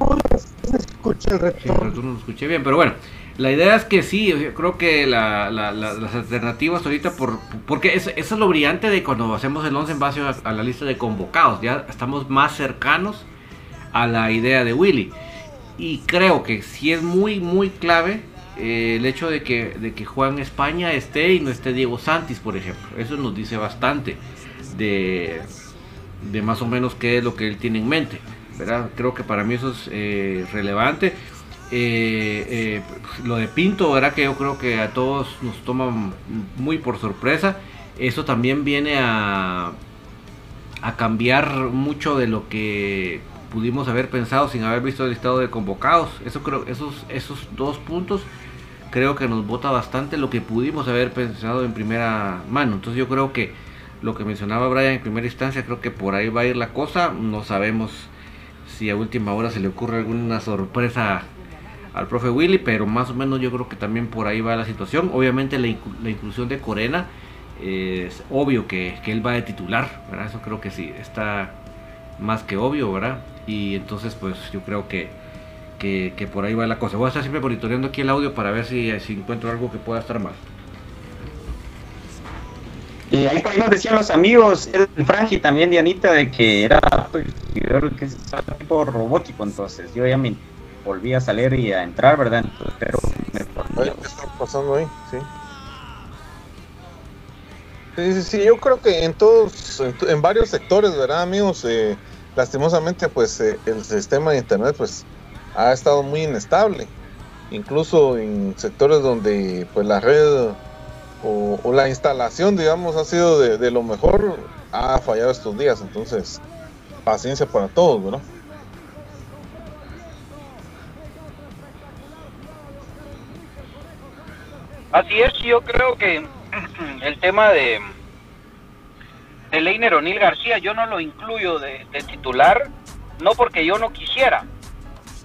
escucha el
Sí,
retorno.
retorno lo escuché bien, pero bueno, la idea es que sí, o sea, creo que la- la- la- las alternativas ahorita, por, porque es- eso es lo brillante de cuando hacemos el 11 en base a, a la lista de convocados, ya estamos más cercanos a la idea de Willy. Y creo que sí es muy, muy clave eh, el hecho de que, de que Juan España esté y no esté Diego Santis, por ejemplo. Eso nos dice bastante de, de más o menos qué es lo que él tiene en mente. ¿Verdad? Creo que para mí eso es eh, relevante. Eh, eh, lo de Pinto, ¿verdad? Que yo creo que a todos nos toma muy por sorpresa. Eso también viene a, a cambiar mucho de lo que pudimos haber pensado sin haber visto el listado de convocados. Eso creo, esos, esos dos puntos creo que nos vota bastante lo que pudimos haber pensado en primera mano. Entonces yo creo que lo que mencionaba Brian en primera instancia, creo que por ahí va a ir la cosa. No sabemos si a última hora se le ocurre alguna sorpresa al profe Willy, pero más o menos yo creo que también por ahí va la situación. Obviamente la, inclu- la inclusión de Corena, es obvio que, que él va de titular. Eso creo que sí, está más que obvio, ¿verdad? Y entonces pues yo creo que, que, que por ahí va la cosa. Voy a estar siempre monitoreando aquí el audio para ver si, si encuentro algo que pueda estar mal.
Y ahí por ahí nos decían los amigos, el Franji también, Dianita, de que era pues, que es tipo robótico, entonces yo ya me volví a salir y a entrar, ¿verdad? Entonces, pero me
¿Qué está pasando ahí? Sí. Sí, sí, sí, yo creo que en todos, en, to- en varios sectores, ¿verdad, amigos? Eh, lastimosamente, pues eh, el sistema de internet, pues, ha estado muy inestable. Incluso en sectores donde, pues, la red o, la instalación, digamos, ha sido de, de lo mejor, ha fallado estos días. Entonces, paciencia para todos, ¿verdad?
Así es, yo creo que *clears throat* el tema de, de Leiner O'Neill García yo no lo incluyo de, de titular, no porque yo no quisiera,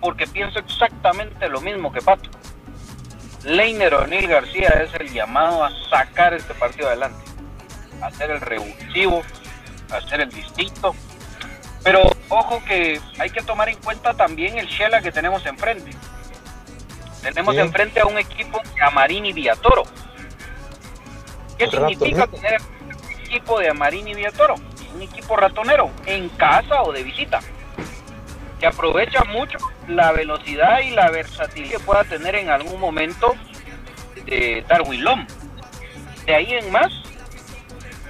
porque pienso exactamente lo mismo que Pato. Leiner O'Neill García es el llamado a sacar este partido adelante, a ser el revulsivo, a ser el distinto. Pero ojo que hay que tomar en cuenta también el Shela que tenemos enfrente. Tenemos
Sí.
enfrente a un equipo de Amarini y Villatoro. ¿Qué significa tener un equipo de Amarini y Villatoro? Un equipo ratonero, en casa o de visita, que aprovecha mucho la velocidad y la versatilidad que pueda tener en algún momento de Darwin Lom. De ahí en más,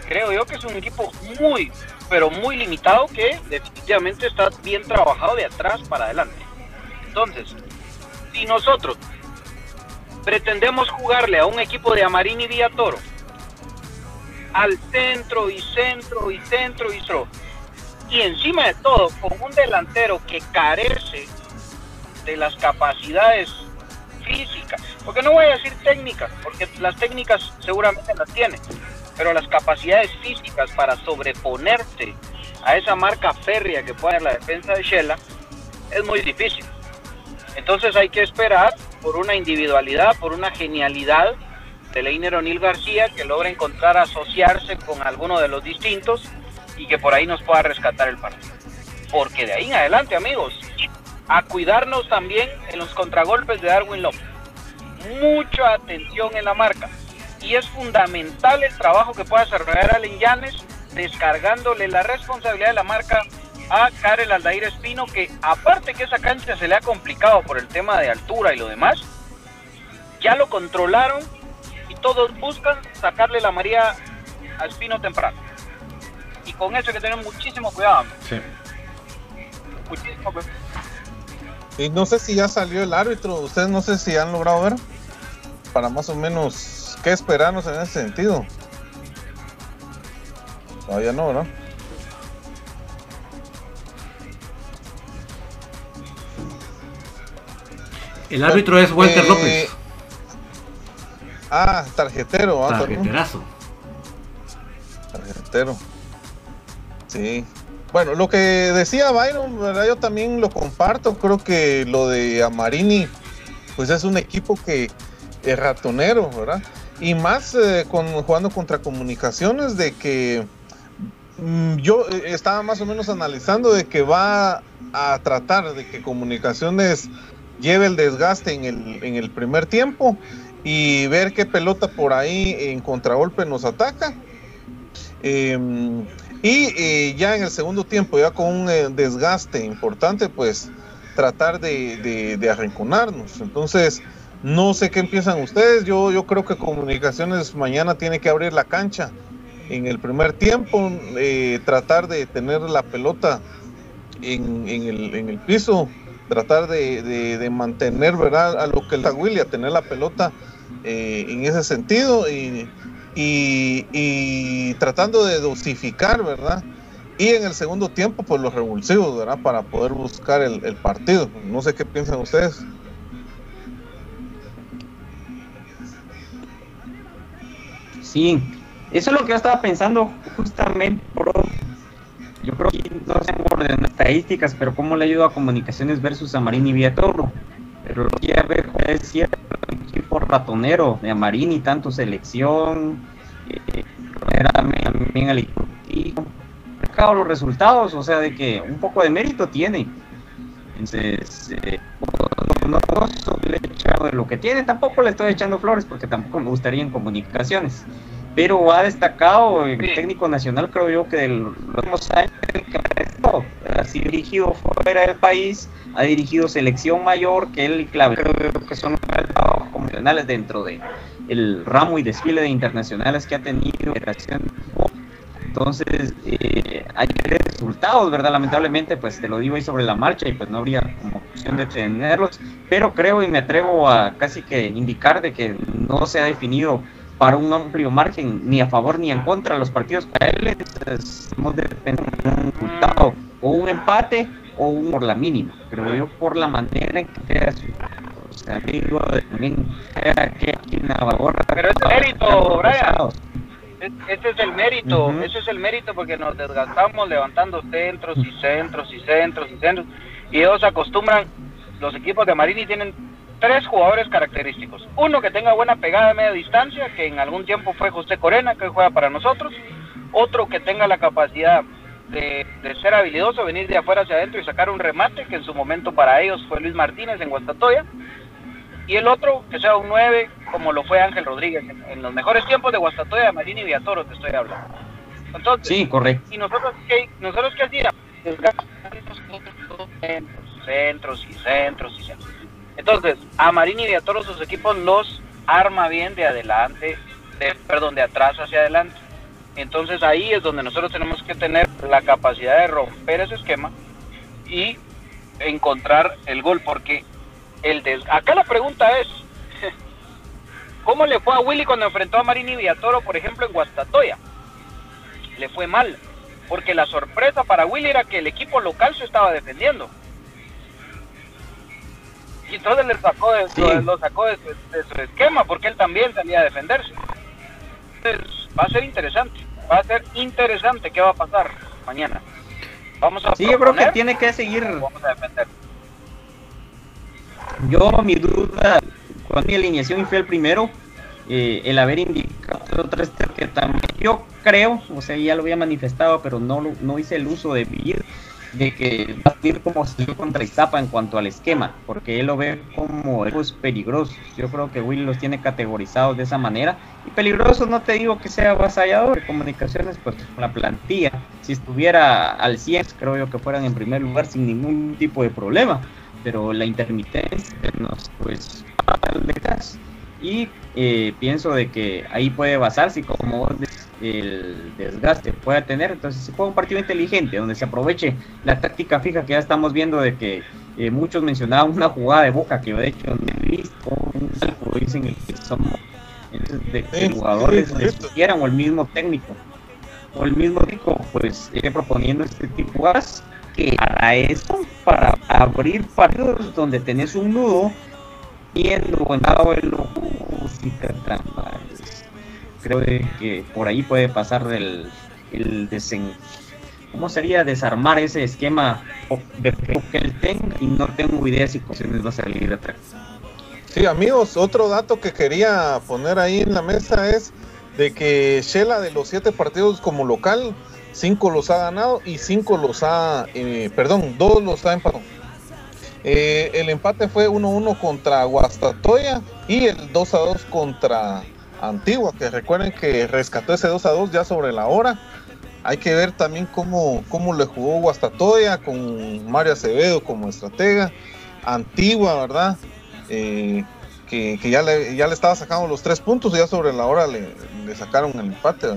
creo yo que es un equipo muy, pero muy limitado que definitivamente está bien trabajado de atrás para adelante. Entonces, si nosotros pretendemos jugarle a un equipo de Amarini Villatoro al centro y centro y centro y centro y encima de todo con un delantero que carece de las capacidades físicas, porque no voy a decir técnicas, porque las técnicas seguramente las tiene, pero las capacidades físicas para sobreponerse a esa marca férrea que puede la defensa de Shela es muy difícil. Entonces hay que esperar por una individualidad, por una genialidad de Leiner O'Neill García que logra encontrar asociarse con alguno de los distintos y que por ahí nos pueda rescatar el partido. Porque de ahí en adelante, amigos, a cuidarnos también en los contragolpes de Darwin López. Mucha atención en la marca. Y es fundamental el trabajo que pueda desarrollar Allen Llanes descargándole la responsabilidad de la marca a Karel Aldair Espino, que aparte que esa cancha se le ha complicado por el tema de altura y lo demás, ya lo controlaron y todos buscan sacarle la María a Espino temprano. Y con eso hay que tener muchísimo cuidado.
Sí.
Muchísimo cuidado.
Y no sé si ya salió el árbitro, ustedes no sé si han logrado ver para más o menos qué esperarnos en ese sentido. Todavía no, ¿no?
El árbitro es Walter
Eh,
López.
Ah, tarjetero, ah.
Tarjeterazo.
Tarjetero. Sí. Bueno, lo que decía Byron, ¿verdad? Yo también lo comparto. Creo que lo de Amarini, pues es un equipo que es ratonero, ¿verdad? Y más eh, con, jugando contra comunicaciones de que mm, yo eh, estaba más o menos analizando de que va a tratar de que comunicaciones lleve el desgaste en el, en el primer tiempo y ver qué pelota por ahí en contragolpe nos ataca. Eh, y eh, ya en el segundo tiempo, ya con un eh, desgaste importante, pues tratar de, de, arrinconarnos. Entonces, no sé qué piensan ustedes. Yo, yo creo que Comunicaciones mañana tiene que abrir la cancha en el primer tiempo, eh, tratar de tener la pelota en, el, en el piso, tratar de, mantener, ¿verdad? A lo que el Willy, a tener la pelota en ese sentido y, y, y tratando de dosificar, ¿verdad? Y en el segundo tiempo, pues los revulsivos, ¿verdad? Para poder buscar el, partido. No sé qué piensan ustedes.
Sí, eso es lo que yo estaba pensando justamente. Yo creo que no sé por orden estadísticas, pero cómo le ayuda a Comunicaciones versus a Marín y Villatoro. Pero lo que es cierto, el equipo ratonero de Amarini, tanto selección, eh, también al equipo, los resultados, o sea, de que un poco de mérito tiene. Entonces, eh, no, le he echado de lo que tiene, tampoco le estoy echando flores porque tampoco me gustaría en comunicaciones. Pero ha destacado el técnico nacional, creo yo, que de los últimos años ha dirigido fuera del país, ha dirigido selección mayor, que él y clave, creo que son trabajos convencionales dentro de el ramo y desfile de internacionales que ha tenido entonces, eh, hay resultados, ¿verdad? Lamentablemente, pues te lo digo ahí sobre la marcha y pues no habría como opción de tenerlos, pero creo y me atrevo a casi que indicar de que no se ha definido para un amplio margen ni a favor ni en contra. Los partidos para él. Hemos de un resultado o un empate o un por la mínima, pero yo por la manera en que queda su o sea, digo, también que aquí en
Pero es mérito, Brian. ese es el mérito, ese es el mérito porque nos desgastamos levantando centros y centros y centros y centros. Y ellos acostumbran, los equipos de Marini tienen tres jugadores característicos. Uno que tenga buena pegada a media distancia, que en algún tiempo fue José Corena, que juega para nosotros. Otro que tenga la capacidad de, de, ser habilidoso, venir de afuera hacia adentro y sacar un remate, que en su momento para ellos fue Luis Martínez en Guastatoya y el otro que sea un 9 como lo fue Ángel Rodríguez en, los mejores tiempos de Guastatoya, Marini y Villatoro te estoy hablando. Entonces,
sí, correcto.
¿Y nosotros qué, nosotros qué hacíamos? Centros y centros y centros. Entonces, a Marini y Villatoro sus equipos los arma bien de adelante, de, perdón, de atrás hacia adelante. Entonces ahí es donde nosotros tenemos que tener la capacidad de romper ese esquema y encontrar el gol, porque el Acá la pregunta es, *laughs* ¿cómo le fue a Willy cuando enfrentó a Marini Villatoro, por ejemplo, en Guastatoya? Le fue mal, porque la sorpresa para Willy era que el equipo local se estaba defendiendo. Y entonces le sacó de, lo sacó de su, esquema, porque él también salía a defenderse. Entonces, va a ser interesante, va a ser interesante qué va a pasar mañana. Vamos a
Sí, yo creo que tiene que seguir. Vamos a defender yo, mi duda, cuando mi alineación fue el primero, eh, el haber indicado tres que también yo creo, o sea, ya lo había manifestado, pero no, no hice el uso de vivir, de que va a ir como salió contra Iztapa en cuanto al esquema, porque él lo ve como es peligrosos. Yo creo que Will los tiene categorizados de esa manera. Y peligrosos no te digo que sea avasallador comunicaciones, pues la plantilla, si estuviera al 100, creo yo que fueran en primer lugar sin ningún tipo de problema pero la intermitencia nos pues detrás y eh, pienso de que ahí puede basarse como el desgaste pueda tener. Entonces se puede un partido inteligente donde se aproveche la táctica fija que ya estamos viendo de que eh, muchos mencionaban una jugada de boca que de hecho no he visto dicen que somos de jugadores o el mismo técnico. O el mismo técnico pues eh, proponiendo este tipo de jugadas que para eso, para abrir partidos donde tenés un nudo, viendo en música Creo que por ahí puede pasar el, el desen... ¿Cómo sería desarmar ese esquema de que él tenga? Y no tengo idea si Cosiones va a salir atrás.
Sí, amigos, otro dato que quería poner ahí en la mesa es de que Shela de los siete partidos como local cinco los ha ganado y cinco los ha, eh, perdón, dos los ha empatado. Eh, el empate fue 1-1 contra Guastatoya y el 2-2 contra Antigua, que recuerden que rescató ese 2-2 ya sobre la hora. Hay que ver también cómo, cómo le jugó Guastatoya con Mario Acevedo como estratega. Antigua, ¿verdad? Eh, que, ya, le, ya le estaba sacando los tres puntos y ya sobre la hora le, le sacaron el empate.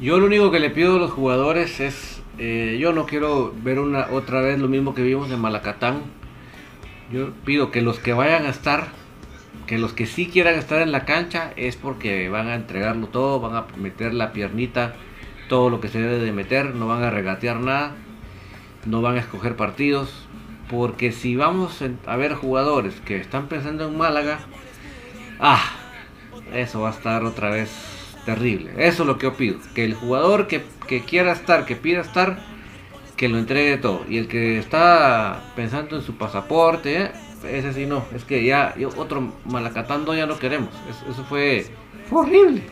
Yo lo único que le pido a los jugadores es, eh, yo no quiero ver una otra vez lo mismo que vimos en Malacatán. Yo pido que los que vayan a estar, que los que sí quieran estar en la cancha es porque van a entregarlo todo, van a meter la piernita, todo lo que se debe de meter, no van a regatear nada, no van a escoger partidos, porque si vamos a ver jugadores que están pensando en Málaga, ah, eso va a estar otra vez terrible. Eso es lo que yo pido. Que el jugador que, quiera estar, que pida estar, que lo entregue todo. Y el que está pensando en su pasaporte, ese sí no. Es que ya otro malacatando ya no queremos. Es- Eso, fue, horrible.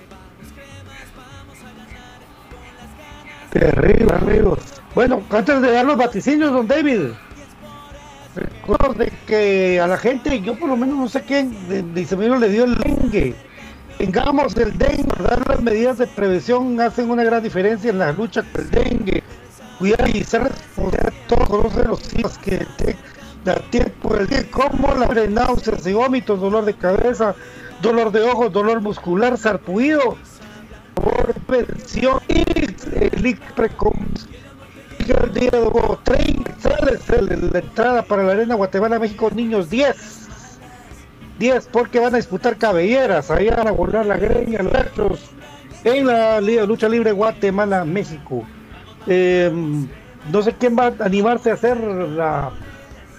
Terrible, amigos. Bueno, antes de dar los vaticinios, don David, recuerdo de que a la gente, yo por lo menos no sé quién, de, de le dio el dengue. Tengamos el dengue, dar las medidas de prevención hacen una gran diferencia en la lucha con el dengue. Cuidar y ser responsable de todos conocen los síntomas que da tiempo el día, como la fiebre, náuseas y vómitos, dolor de cabeza, dolor de ojos, dolor muscular, sarpullido, por prevención y el el día de huevo, 30 sales la entrada para la Arena Guatemala México niños 10 10 porque van a disputar cabelleras. Ahí van a volar la greña los en la Liga de Lucha Libre Guatemala México Eh, no sé quién va a animarse a hacer la,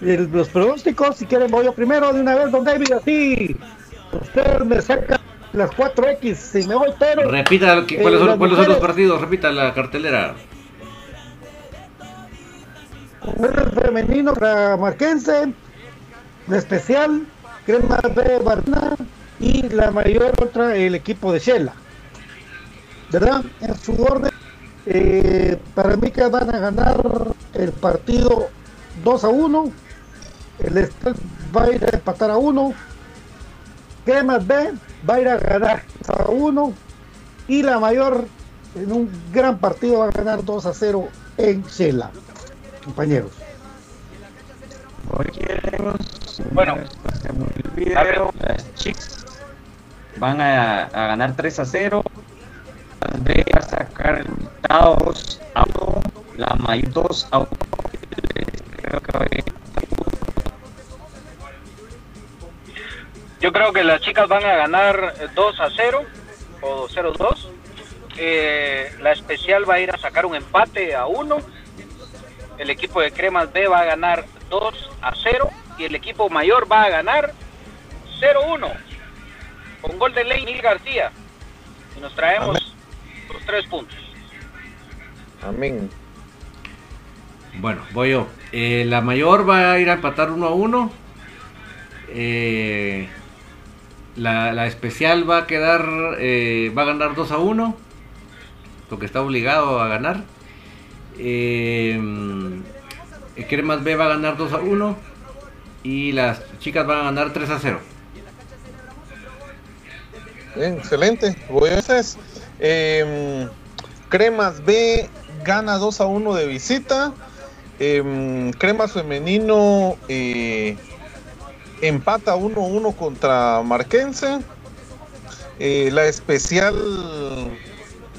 el- los pronósticos. Si quieren voy yo primero de una vez don David así. Usted me saca las 4X y me voy pero
Repita que- cuáles,
Eh,
son, cuáles son los partidos. Repita la cartelera.
Femenino para Marquense, la especial, Crema de Barna y la mayor otra el equipo de Shela. ¿Verdad? En su orden, eh, para mí que van a ganar el partido 2 a 1, el Estel va a ir a empatar a 1, Cremas B va a ir a ganar 2 a 1 y la mayor en un gran partido va a ganar 2 a 0 en Shela compañeros.
Bueno, el video, las chicas van a, a ganar 3 a 0. Las B a sacar resultados a 1, la mayor 2 a 1. Creo que hoy
Yo creo que las chicas van a ganar eh, 2 a 0 o 0-2. Eh, la especial va a ir a sacar un empate a 1. El equipo de Cremas B va a ganar 2 a 0. Y el equipo mayor va a ganar 0-1. Con gol de Ley García. Y nos traemos los tres puntos.
Amén.
Bueno, voy yo. Eh, la mayor va a ir a empatar 1 a 1. Eh, la, la especial va a quedar, eh, va a ganar 2 a 1. Lo que está obligado a ganar. Eh, el Cremas B va a ganar 2 a 1. Y las chicas van a ganar 3 a 0.
Bien, excelente. A veces. Em, Cremas B gana 2 a 1 de visita. Em, Cremas femenino eh, empata 1 a 1 contra Marquense. Eh, la especial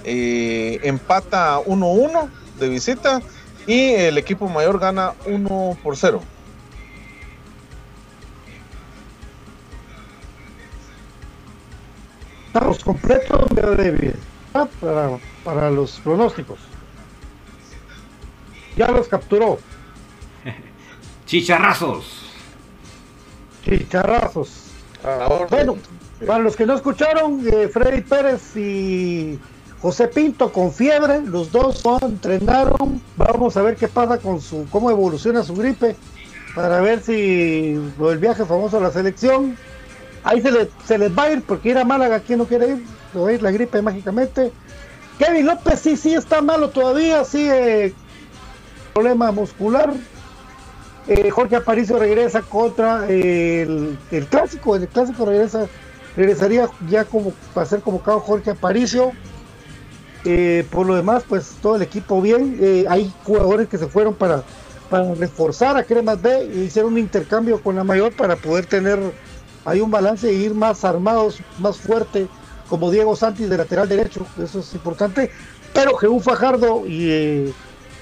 eh, empata 1 a 1 de visita. Y el equipo mayor gana 1 por 0.
Estamos completos, David, ¿ah? para, para los pronósticos. Ya los capturó. *laughs*
Chicharrazos.
Chicharrazos. Bueno, para los que no escucharon, eh, Freddy Pérez y José Pinto con fiebre, los dos no entrenaron. Vamos a ver qué pasa con su, cómo evoluciona su gripe, para ver si el viaje famoso a la selección. Ahí se, le- se les va a ir, porque ir a Málaga, ¿quién no quiere ir? Se va a ir la gripe mágicamente. Kevin López sí, sí está malo todavía, sigue problema muscular. Eh, Jorge Aparicio regresa contra el, el clásico, el clásico regresa, regresaría ya como para ser convocado Jorge Aparicio. Eh, por lo demás, pues todo el equipo bien. Eh, hay jugadores que se fueron para, para reforzar a Cremas B y hicieron un intercambio con la mayor para poder tener ahí un balance e ir más armados, más fuerte, como Diego Santis de lateral derecho, eso es importante. Pero Jeú Fajardo y eh,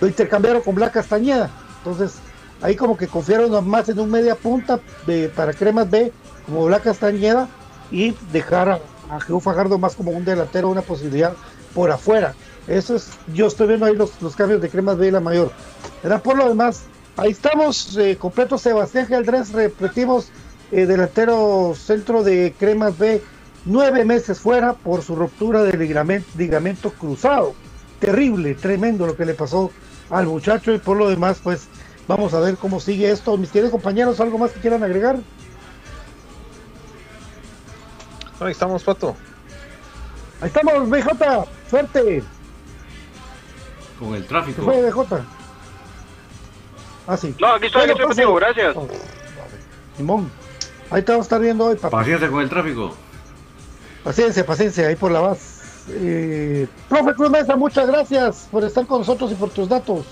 lo intercambiaron con Blanca Castañeda. Entonces, ahí como que confiaron más en un media punta de, para Cremas B, como Blanca Castañeda, y dejar a, a Jeú Fajardo más como un delantero, una posibilidad por afuera. Eso es, yo estoy viendo ahí los, los cambios de Cremas B y la mayor. Era por lo demás, ahí estamos, eh, completo Sebastián Geldrés, repetimos, eh, delantero centro de Cremas B, nueve meses fuera por su ruptura de ligamento, ligamento cruzado. Terrible, tremendo lo que le pasó al muchacho y por lo demás, pues vamos a ver cómo sigue esto. Mis queridos compañeros, ¿algo más que quieran agregar?
Ahí estamos, Pato.
Ahí estamos, BJ, suerte.
Con el tráfico.
fue BJ. Ah, sí.
No, aquí estoy, aquí estoy
pase.
contigo, gracias.
Oh, Simón, ahí te vamos a estar viendo hoy, papá.
Paciencia con el tráfico.
Paciencia, paciencia, ahí por la base. Eh, profe Cruz Mesa, muchas gracias por estar con nosotros y por tus datos.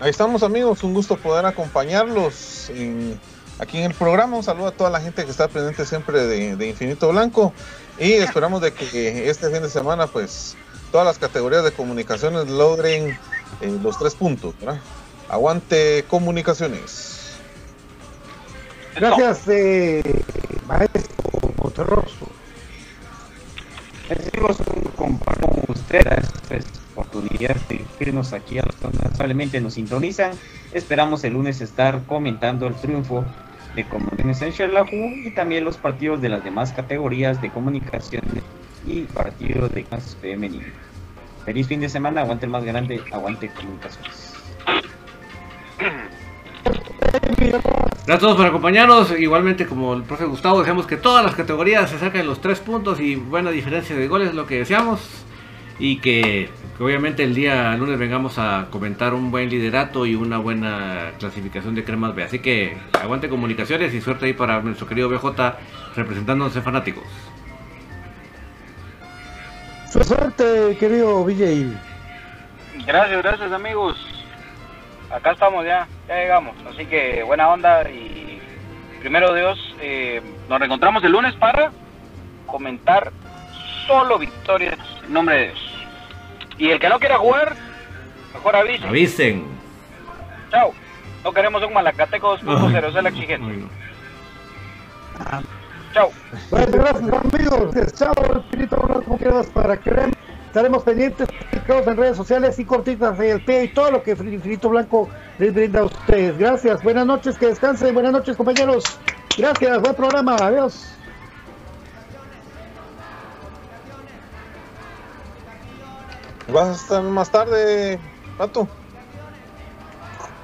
Ahí estamos amigos, un gusto poder acompañarlos en- aquí en el programa. Un saludo a toda la gente que está pendiente siempre de, de Infinito Blanco y esperamos de que este fin de semana pues todas las categorías de comunicaciones logren eh, los tres puntos. ¿verdad? Aguante comunicaciones.
Gracias, eh, maestro Monterroso.
Amigos, comparto con ustedes esta oportunidad de irnos aquí a los que lamentablemente nos sintonizan. Esperamos el lunes estar comentando el triunfo de Comunicaciones en Xelajú y también los partidos de las demás categorías de comunicaciones y partidos de clases femenino. Feliz fin de semana, aguante el más grande, aguante comunicaciones.
Gracias a todos por acompañarnos. Igualmente, como el profe Gustavo, deseamos que todas las categorías se saquen los tres puntos y buena diferencia de goles, lo que deseamos. Y que, que obviamente el día lunes vengamos a comentar un buen liderato y una buena clasificación de cremas B. Así que aguante comunicaciones y suerte ahí para nuestro querido BJ representándonos en fanáticos.
Su suerte, querido VJ.
Gracias, gracias amigos. Acá estamos ya, ya llegamos. Así que buena onda y primero Dios, eh, nos reencontramos el lunes para comentar solo victorias en nombre de Dios. Y el que no quiera jugar, mejor avise.
Avisen.
Chao. No queremos un Malacateco 2.0, esa es la exigencia. Chao.
Bueno, gracias amigos. Chao, Espíritu Blanco, quedas para creer. Estaremos pendientes en redes sociales y cortitas de el pie y todo lo que Infinito Blanco les brinda a ustedes. Gracias, buenas noches, que descansen, buenas noches compañeros. Gracias, buen programa, adiós.
¿Vas a estar más tarde, Pato?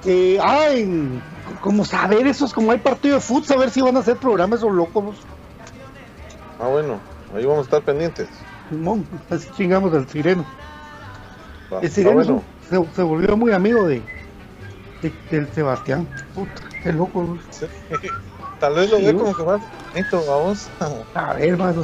Que, ay, como saber, eso es como hay partido de fútbol, a ver si van a hacer programas o locos.
Ah, bueno, ahí vamos a estar pendientes.
Simón, así chingamos al sireno.
Va,
El sireno
bueno.
se, se volvió muy amigo de, de- del Sebastián. Puta, qué loco. *laughs*
Tal vez lo
Sí,
ve como que más bonito, vamos.
A ver, más